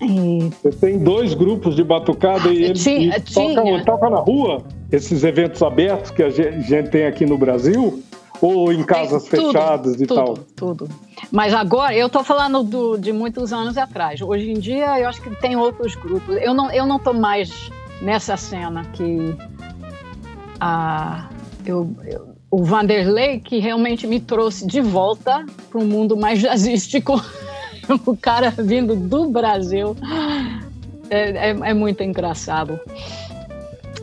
E... Você tem dois grupos de batucada e eles tinha, tocam, tocam na rua? Esses eventos abertos que a gente tem aqui no Brasil? Ou em casas tudo, fechadas e tudo, tal? Tudo, Mas agora, eu estou falando do, de muitos anos atrás. Hoje em dia, eu acho que tem outros grupos. Eu não eu não estou mais nessa cena que a, eu, eu o Vanderlei que realmente me trouxe de volta para um mundo mais jazzístico. o cara vindo do Brasil. É, é, é, muito engraçado.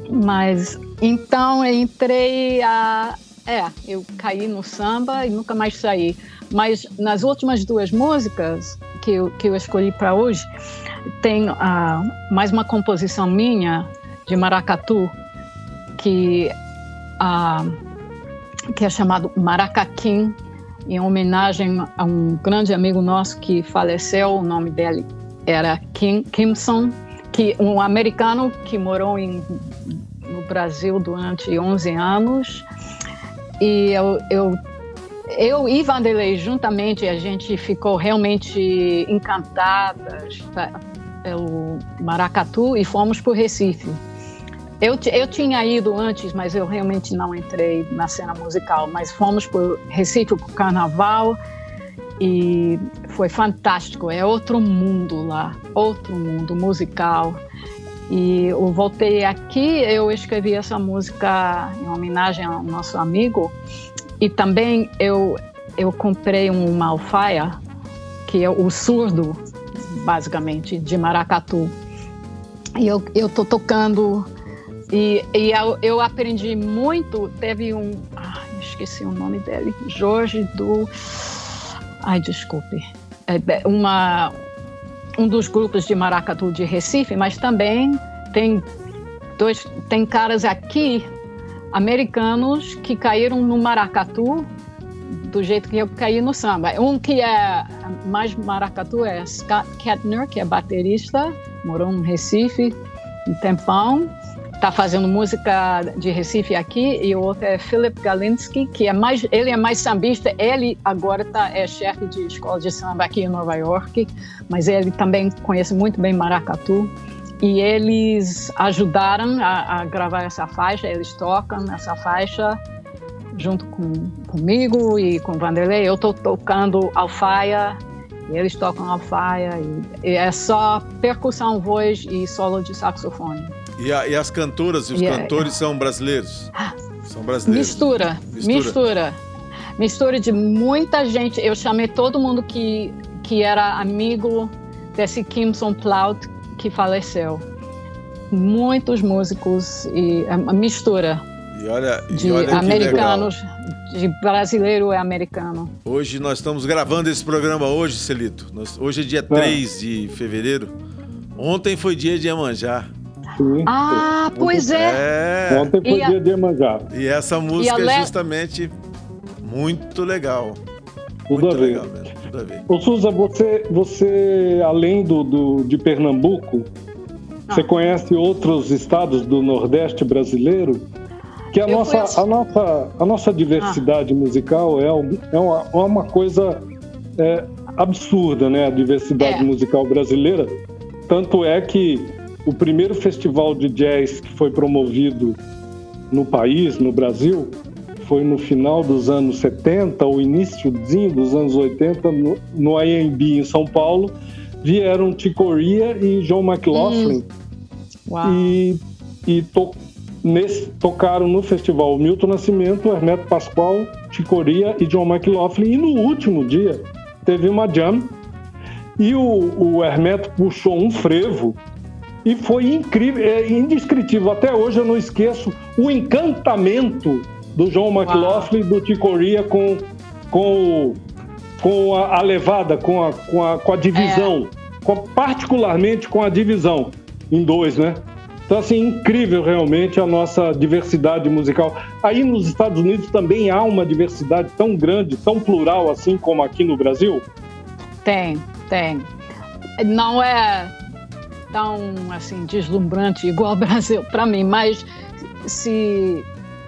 Mas então eu entrei a. É, eu caí no samba e nunca mais saí. Mas nas últimas duas músicas que eu, que eu escolhi para hoje, tem mais uma composição minha de maracatu, que. Uh, que é chamado Maracaquim, em homenagem a um grande amigo nosso que faleceu, o nome dele era Kim Kimson, que um americano que morou em, no Brasil durante 11 anos. E eu, eu, eu e Vanderlei juntamente, a gente ficou realmente encantadas pelo Maracatu e fomos para o Recife. Eu, eu tinha ido antes, mas eu realmente não entrei na cena musical. Mas fomos para Recife para o Carnaval e foi fantástico. É outro mundo lá, outro mundo musical. E eu voltei aqui, eu escrevi essa música em homenagem ao nosso amigo. E também eu, eu comprei uma alfaia, que é o surdo, basicamente, de maracatu. E eu estou tocando e, e eu, eu, aprendi muito. Teve um. Esqueci o nome dele. Jorge do. Ai, desculpe. É, uma, um dos grupos de maracatu de Recife, mas também tem dois, tem caras aqui americanos que caíram no maracatu do jeito que eu caí no samba. Um que é mais maracatu é Scott Kettner, que é baterista, morou no Recife um tempão, está fazendo música de Recife aqui, e o outro é Philip Galinsky, que é mais, ele é mais sambista, ele agora tá, é chefe de escola de samba aqui em Nova York, mas ele também conhece muito bem maracatu e eles ajudaram a, a, gravar essa faixa, eles tocam essa faixa junto com, comigo e com o Vanderlei. Eu estou tocando alfaia, e eles tocam alfaia, e, e, é só percussão, voz e solo de saxofone. E, a, e as cantoras e os é, cantores é, são brasileiros? São brasileiros. Mistura, mistura, mistura. Mistura de muita gente. Eu chamei todo mundo que, que era amigo desse Kimson Plout, que faleceu. Muitos músicos e a é mistura e olha, de e olha americanos, de brasileiro e americano. Hoje nós estamos gravando esse programa hoje, Celito. Nós, hoje é dia é. 3 de fevereiro. Ontem foi dia de Iemanjá. Sim. Ah, pois é. é. Ontem foi e dia a... de Iemanjá. E essa música é justamente muito legal. Tudo muito a ver. Legal mesmo tudo a ver. Ô, Suza, você, você além do, do de Pernambuco, ah. você conhece outros estados do Nordeste brasileiro? Que a, nossa, a, nossa, a nossa diversidade ah. musical é, é, uma, é uma coisa é, absurda, né? A diversidade é. musical brasileira. Tanto é que o primeiro festival de jazz que foi promovido no país, no Brasil, foi no final dos anos 70 ou iníciozinho dos anos 80 no, no IMB em São Paulo vieram Ticoria e John McLaughlin hum. e, e to, nesse, tocaram no festival Milton Nascimento, Hermeto Pascoal, Ticoria e John McLaughlin e no último dia teve uma jam e o, o Hermeto puxou um frevo e foi incrível, é indescritível. Até hoje eu não esqueço o encantamento do João McLaughlin e do Ticoria com, com, com a, a, levada, com a, com a, com a divisão, é. com, particularmente com a divisão em dois, né? Então, assim, incrível realmente a nossa diversidade musical. Aí nos Estados Unidos também há uma diversidade tão grande, tão plural, assim como aqui no Brasil? Tem, tem. Não é tão, assim, deslumbrante igual o Brasil para mim, mas se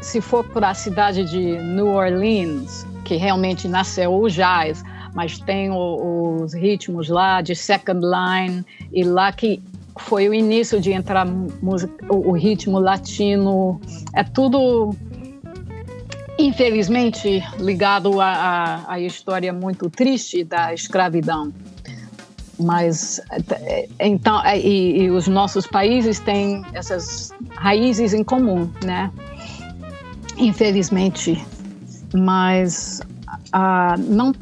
se for para a cidade de New Orleans, que realmente nasceu o jazz, mas tem o, os ritmos lá de second line e lá que foi o início de entrar música, o, o ritmo latino, é tudo infelizmente ligado à história muito triste da escravidão. Mas então e, e os nossos países têm essas raízes em comum, né? infelizmente, mas uh, não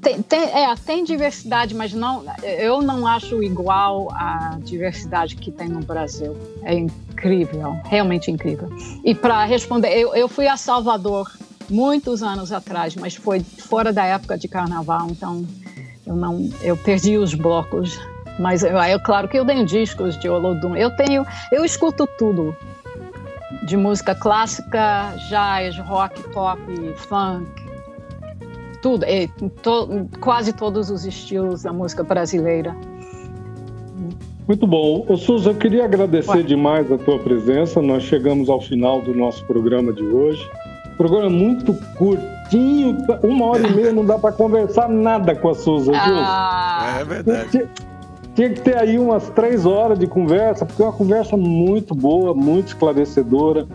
tem, tem, é, tem diversidade, mas não, eu não acho igual a diversidade que tem no Brasil. É incrível, realmente incrível. E para responder, eu, eu fui a Salvador muitos anos atrás, mas foi fora da época de carnaval, então eu não, eu perdi os blocos. Mas é claro que eu tenho discos de Olodum. Eu tenho, eu escuto tudo de música clássica, jazz, rock, pop, funk, tudo, e, to, quase todos os estilos da música brasileira. Muito bom. Ô, Suza, eu queria agradecer Ué. demais a tua presença. Nós chegamos ao final do nosso programa de hoje. Programa muito curtinho, uma hora e meia não dá para conversar nada com a Suza, viu? Ah. É verdade. Tinha que ter aí umas três horas de conversa, porque é uma conversa muito boa, muito esclarecedora.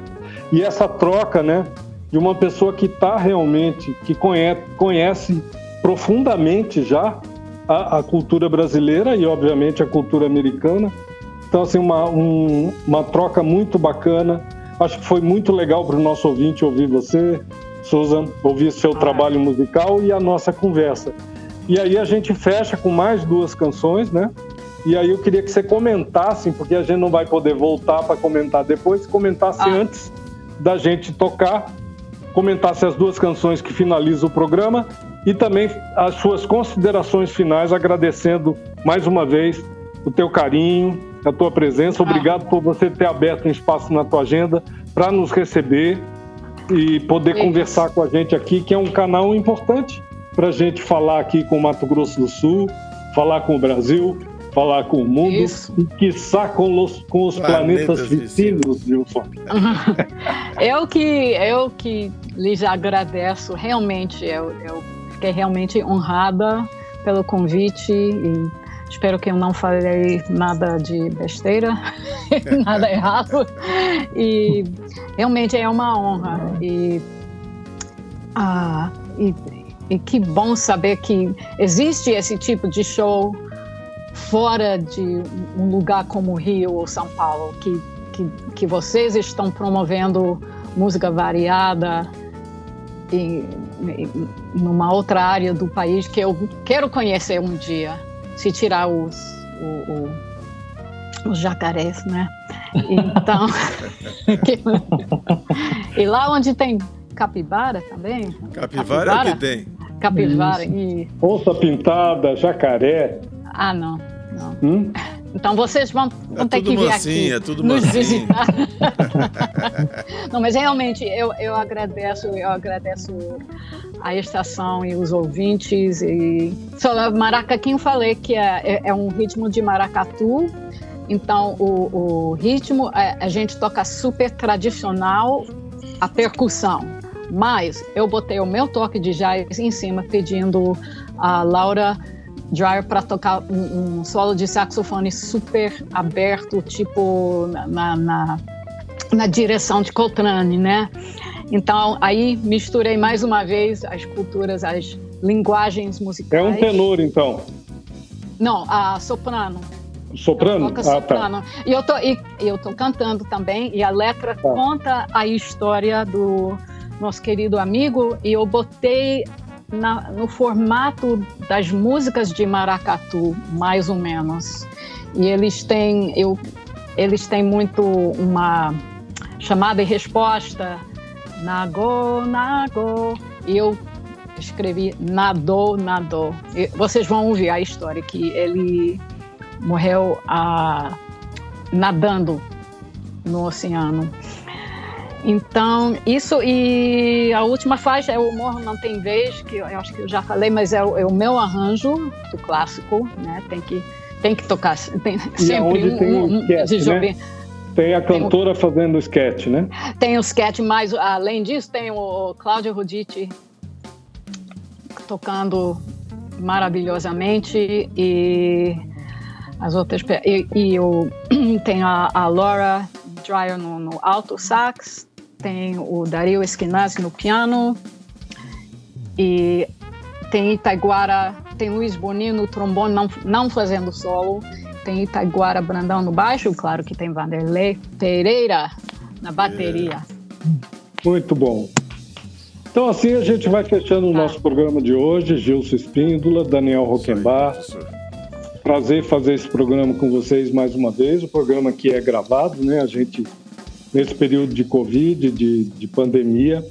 E essa troca, né, de uma pessoa que está realmente, que conhece, conhece profundamente já a, a, cultura brasileira e, obviamente, a cultura americana. Então, assim, uma, um, uma troca muito bacana. Acho que foi muito legal para o nosso ouvinte ouvir você, Susan, ouvir seu ah, trabalho musical e a nossa conversa. E aí a gente fecha com mais duas canções, né? E aí eu queria que você comentasse, porque a gente não vai poder voltar para comentar depois, comentasse ah. antes da gente tocar, comentasse as duas canções que finalizam o programa e também as suas considerações finais, agradecendo mais uma vez o teu carinho a tua presença. Obrigado por você ter aberto um espaço na tua agenda para nos receber e poder Isso. conversar com a gente aqui, que é um canal importante para a gente falar aqui com o Mato Grosso do Sul, falar com o Brasil, falar com o mundo Isso. e, quiçá, com os, com os planetas, planetas vizinhos, Gilson. eu, que, eu que lhes agradeço, realmente, eu, eu fiquei realmente honrada pelo convite e espero que eu não falei nada de besteira, nada errado. E realmente é uma honra. E, ah, e e que bom saber que existe esse tipo de show fora de um lugar como Rio ou São Paulo, que, que, que vocês estão promovendo música variada e, e, numa outra área do país que eu quero conhecer um dia, se tirar os, o, o, os jacarés, né? Então, que, e lá onde tem capibara também? Capivara, capivara? é o que tem. Capivara e. Onça pintada, jacaré. Ah, não. não. Hum? Então vocês vão, vão é ter que vir aqui é tudo nos visitar. não, mas realmente eu, eu agradeço, eu agradeço a estação e os ouvintes e só maracaquinho falei que é, é, é, um ritmo de maracatu. Então o, o ritmo é, a gente toca super tradicional a percussão. Mas eu botei o meu toque de jazz em cima, pedindo a Laura Dreyer para tocar um, um, solo de saxofone super aberto, tipo na, na, na direção de Coltrane, né? Então, aí misturei mais uma vez as culturas, as linguagens musicais. É um tenor, então? Não, a soprano. Soprano? Ah, soprano. Tá. E eu tô, e, eu tô cantando também, e a letra tá. conta a história do nosso querido amigo, e eu botei na, no formato das músicas de maracatu, mais ou menos. E eles têm, eu, eles têm muito uma chamada e resposta, nago, nago, e eu escrevi nadou, nadou. E vocês vão ouvir a história que ele morreu ah, nadando no oceano. Então, isso e a última faixa é o Morro Não Tem Vez, que eu acho que eu já falei, mas é o, é o meu arranjo do clássico, né? Tem que, tem que tocar tem e sempre um, tem um, sketch, um né? Tem a cantora tem o, fazendo o sketch, né? Tem o sketch, mas além disso tem o Cláudio Ruditi tocando maravilhosamente e as outras e, e o, tem a, a Laura Dreyer no, no alto sax tem o Dario Esquinazzi no piano e tem Itaiguara, tem Luiz Bonino no trombone, não, não fazendo solo, tem Itaiguara Brandão no baixo, claro que tem Vanderlei Pereira na bateria. É. Muito bom. Então assim a gente vai fechando o tá. nosso programa de hoje. Gilson Espíndola, Daniel Roquembar. Prazer fazer esse programa com vocês mais uma vez. O programa aqui é gravado, né? A gente nesse período de Covid, de, de pandemia,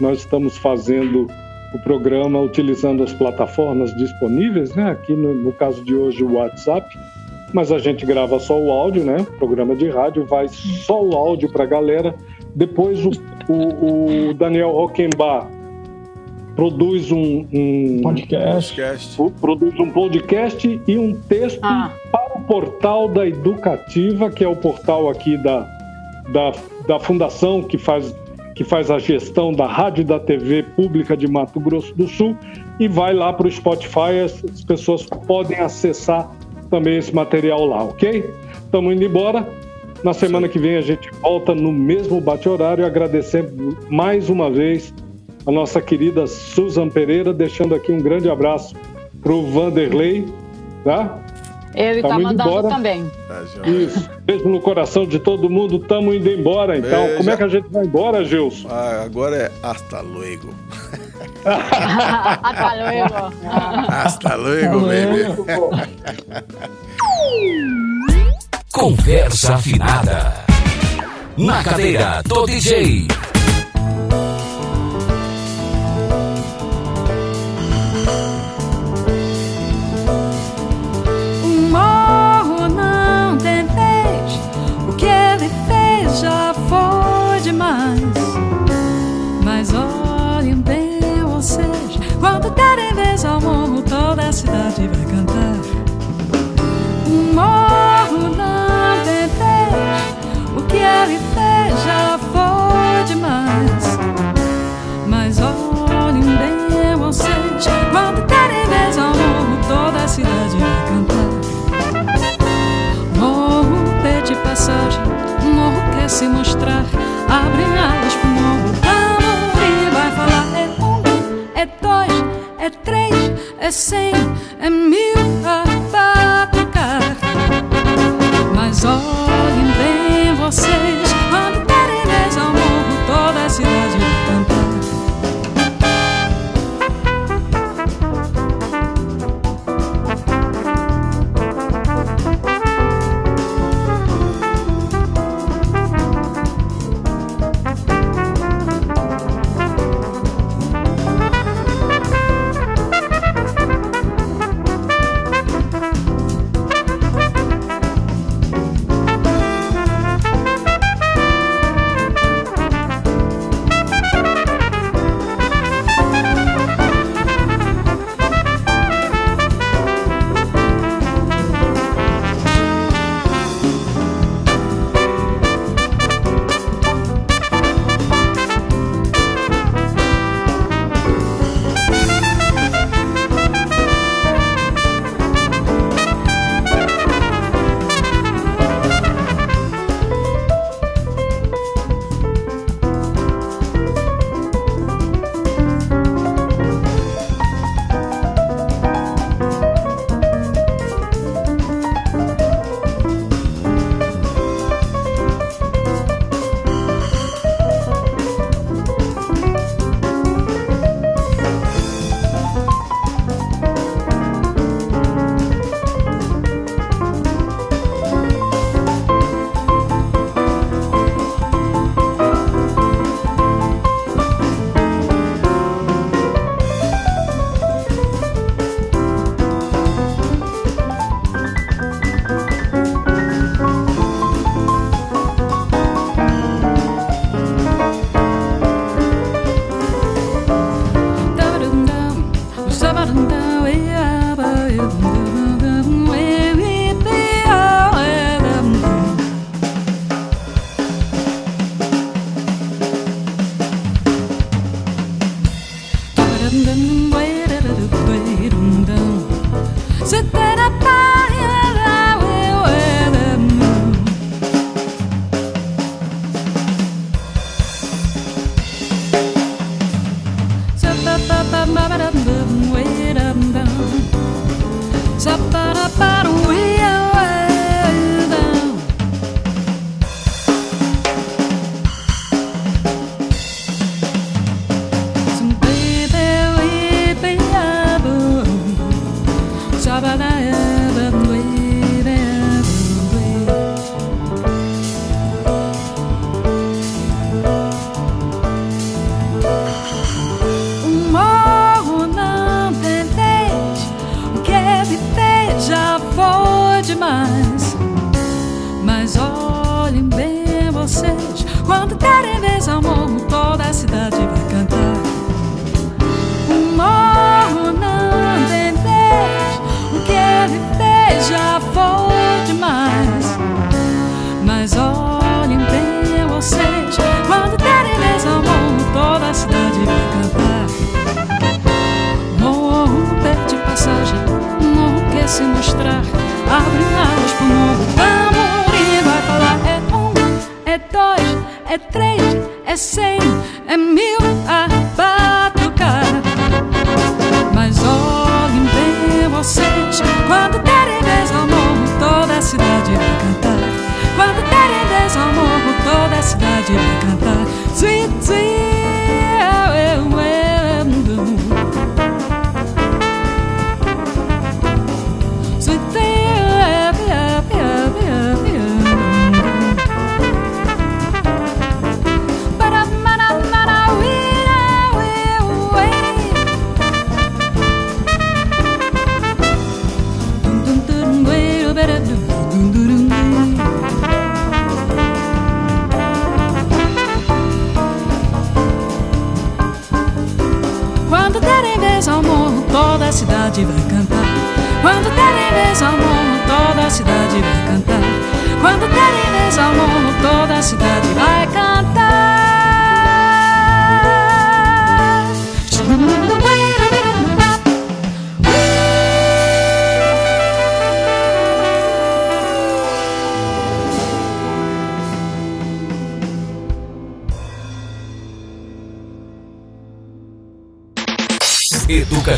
nós estamos fazendo o programa utilizando as plataformas disponíveis, né? Aqui no, no, caso de hoje o WhatsApp, mas a gente grava só o áudio, né? Programa de rádio vai só o áudio para a galera. Depois o, o, o Daniel Rockenbach produz um, um podcast, produz um podcast e um texto ah. para o portal da Educativa, que é o portal aqui da da, da fundação que faz, que faz a gestão da rádio e da TV pública de Mato Grosso do Sul e vai lá para o Spotify, as, as pessoas podem acessar também esse material lá, ok? Estamos indo embora. Na semana que vem a gente volta no mesmo bate-horário, agradecendo mais uma vez a nossa querida Susan Pereira, deixando aqui um grande abraço para o Vanderlei, tá? Ele está mandando embora. também. Tá, Isso. Beijo no coração de todo mundo. Estamos indo embora, então. Beija. Como é que a gente vai embora, Gilson? Ah, agora é hasta luego. hasta luego. hasta luego, baby. Conversa afinada. Na cadeira do DJ. and me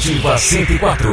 Educativa 104.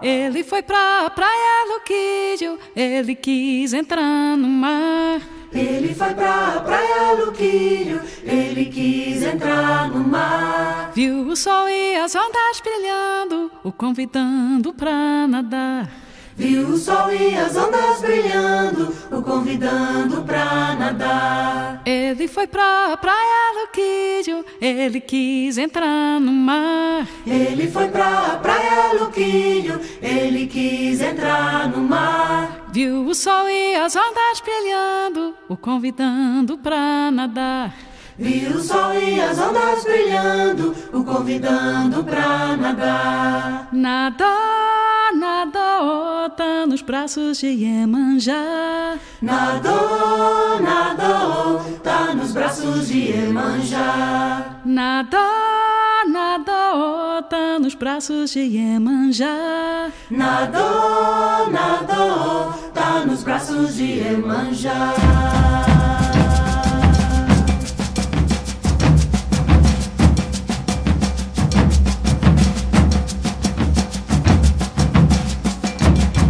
Ele foi pra praia Luquídio, ele quis entrar no mar. Ele foi pra praia Luquírio, ele quis entrar no mar. Viu o sol e as ondas brilhando, o convidando pra nadar. Viu o sol e as ondas brilhando, o convidando pra nadar. Ele foi pra praia Luquídio, ele quis entrar no mar. Ele foi pra praia Luquírio, ele quis entrar no mar. Viu o sol e as ondas brilhando, o convidando pra nadar. Viu o sol e as ondas brilhando, o convidando pra nadar. Nadou, nadou, tá nos braços de Iemanjá. Nadou, nadou, tá nos braços de Iemanjá. Nadou, nadou, tá nos braços de Iemanjá. Nadou, nadou, tá nos braços de Iemanjá.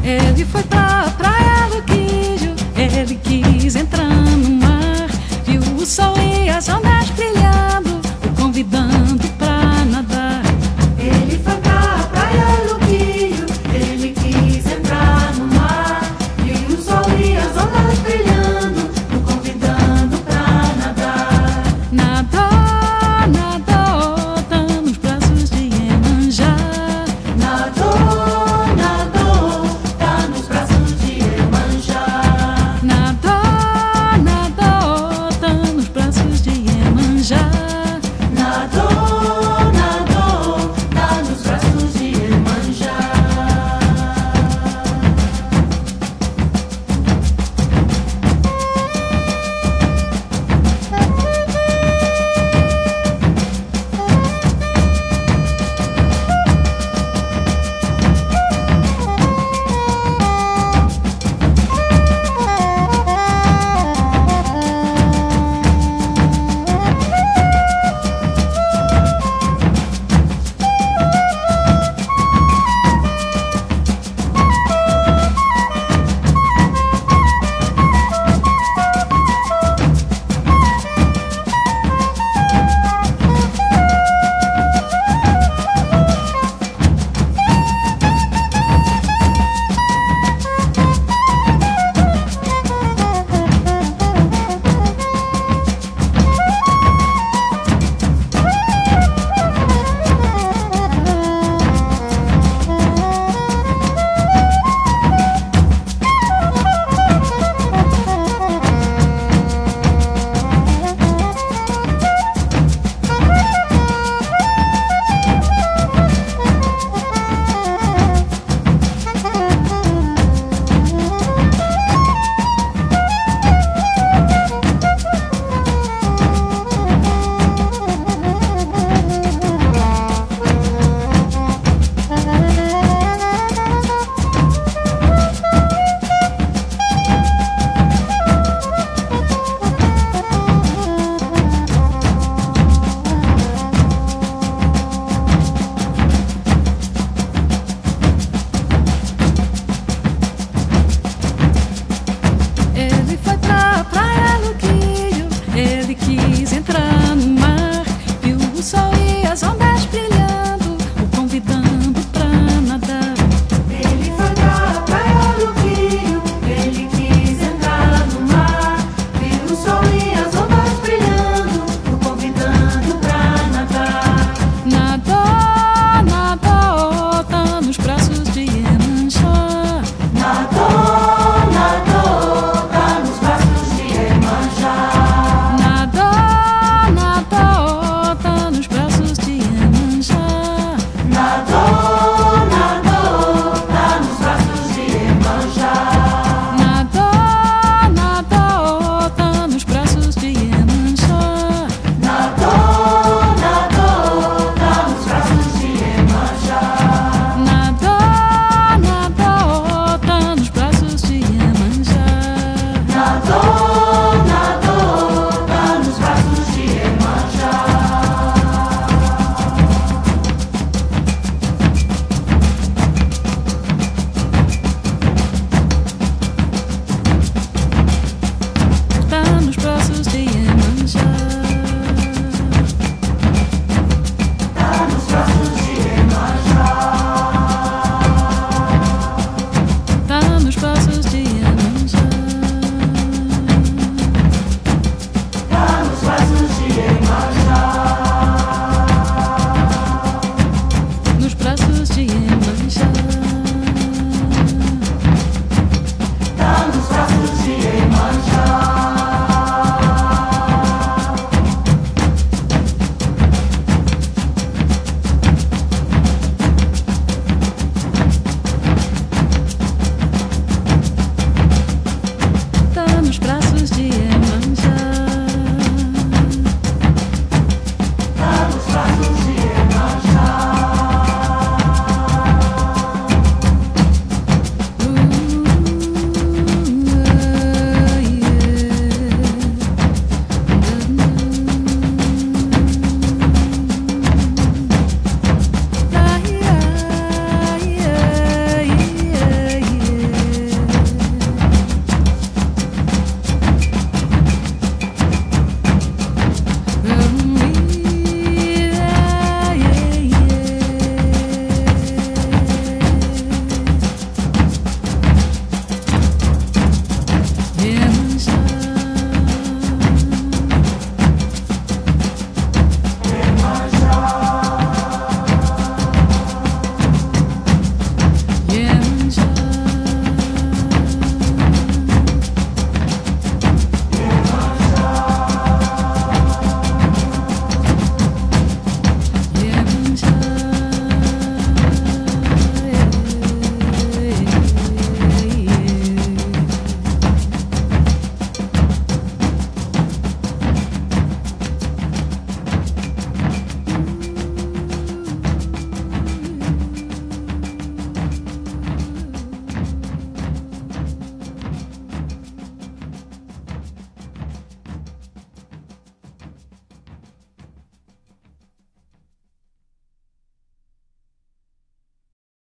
Ele foi pra praia do Quijo ele quis entrar no mar. Viu o sol e as ondas brilhando, o convidando pra nadar.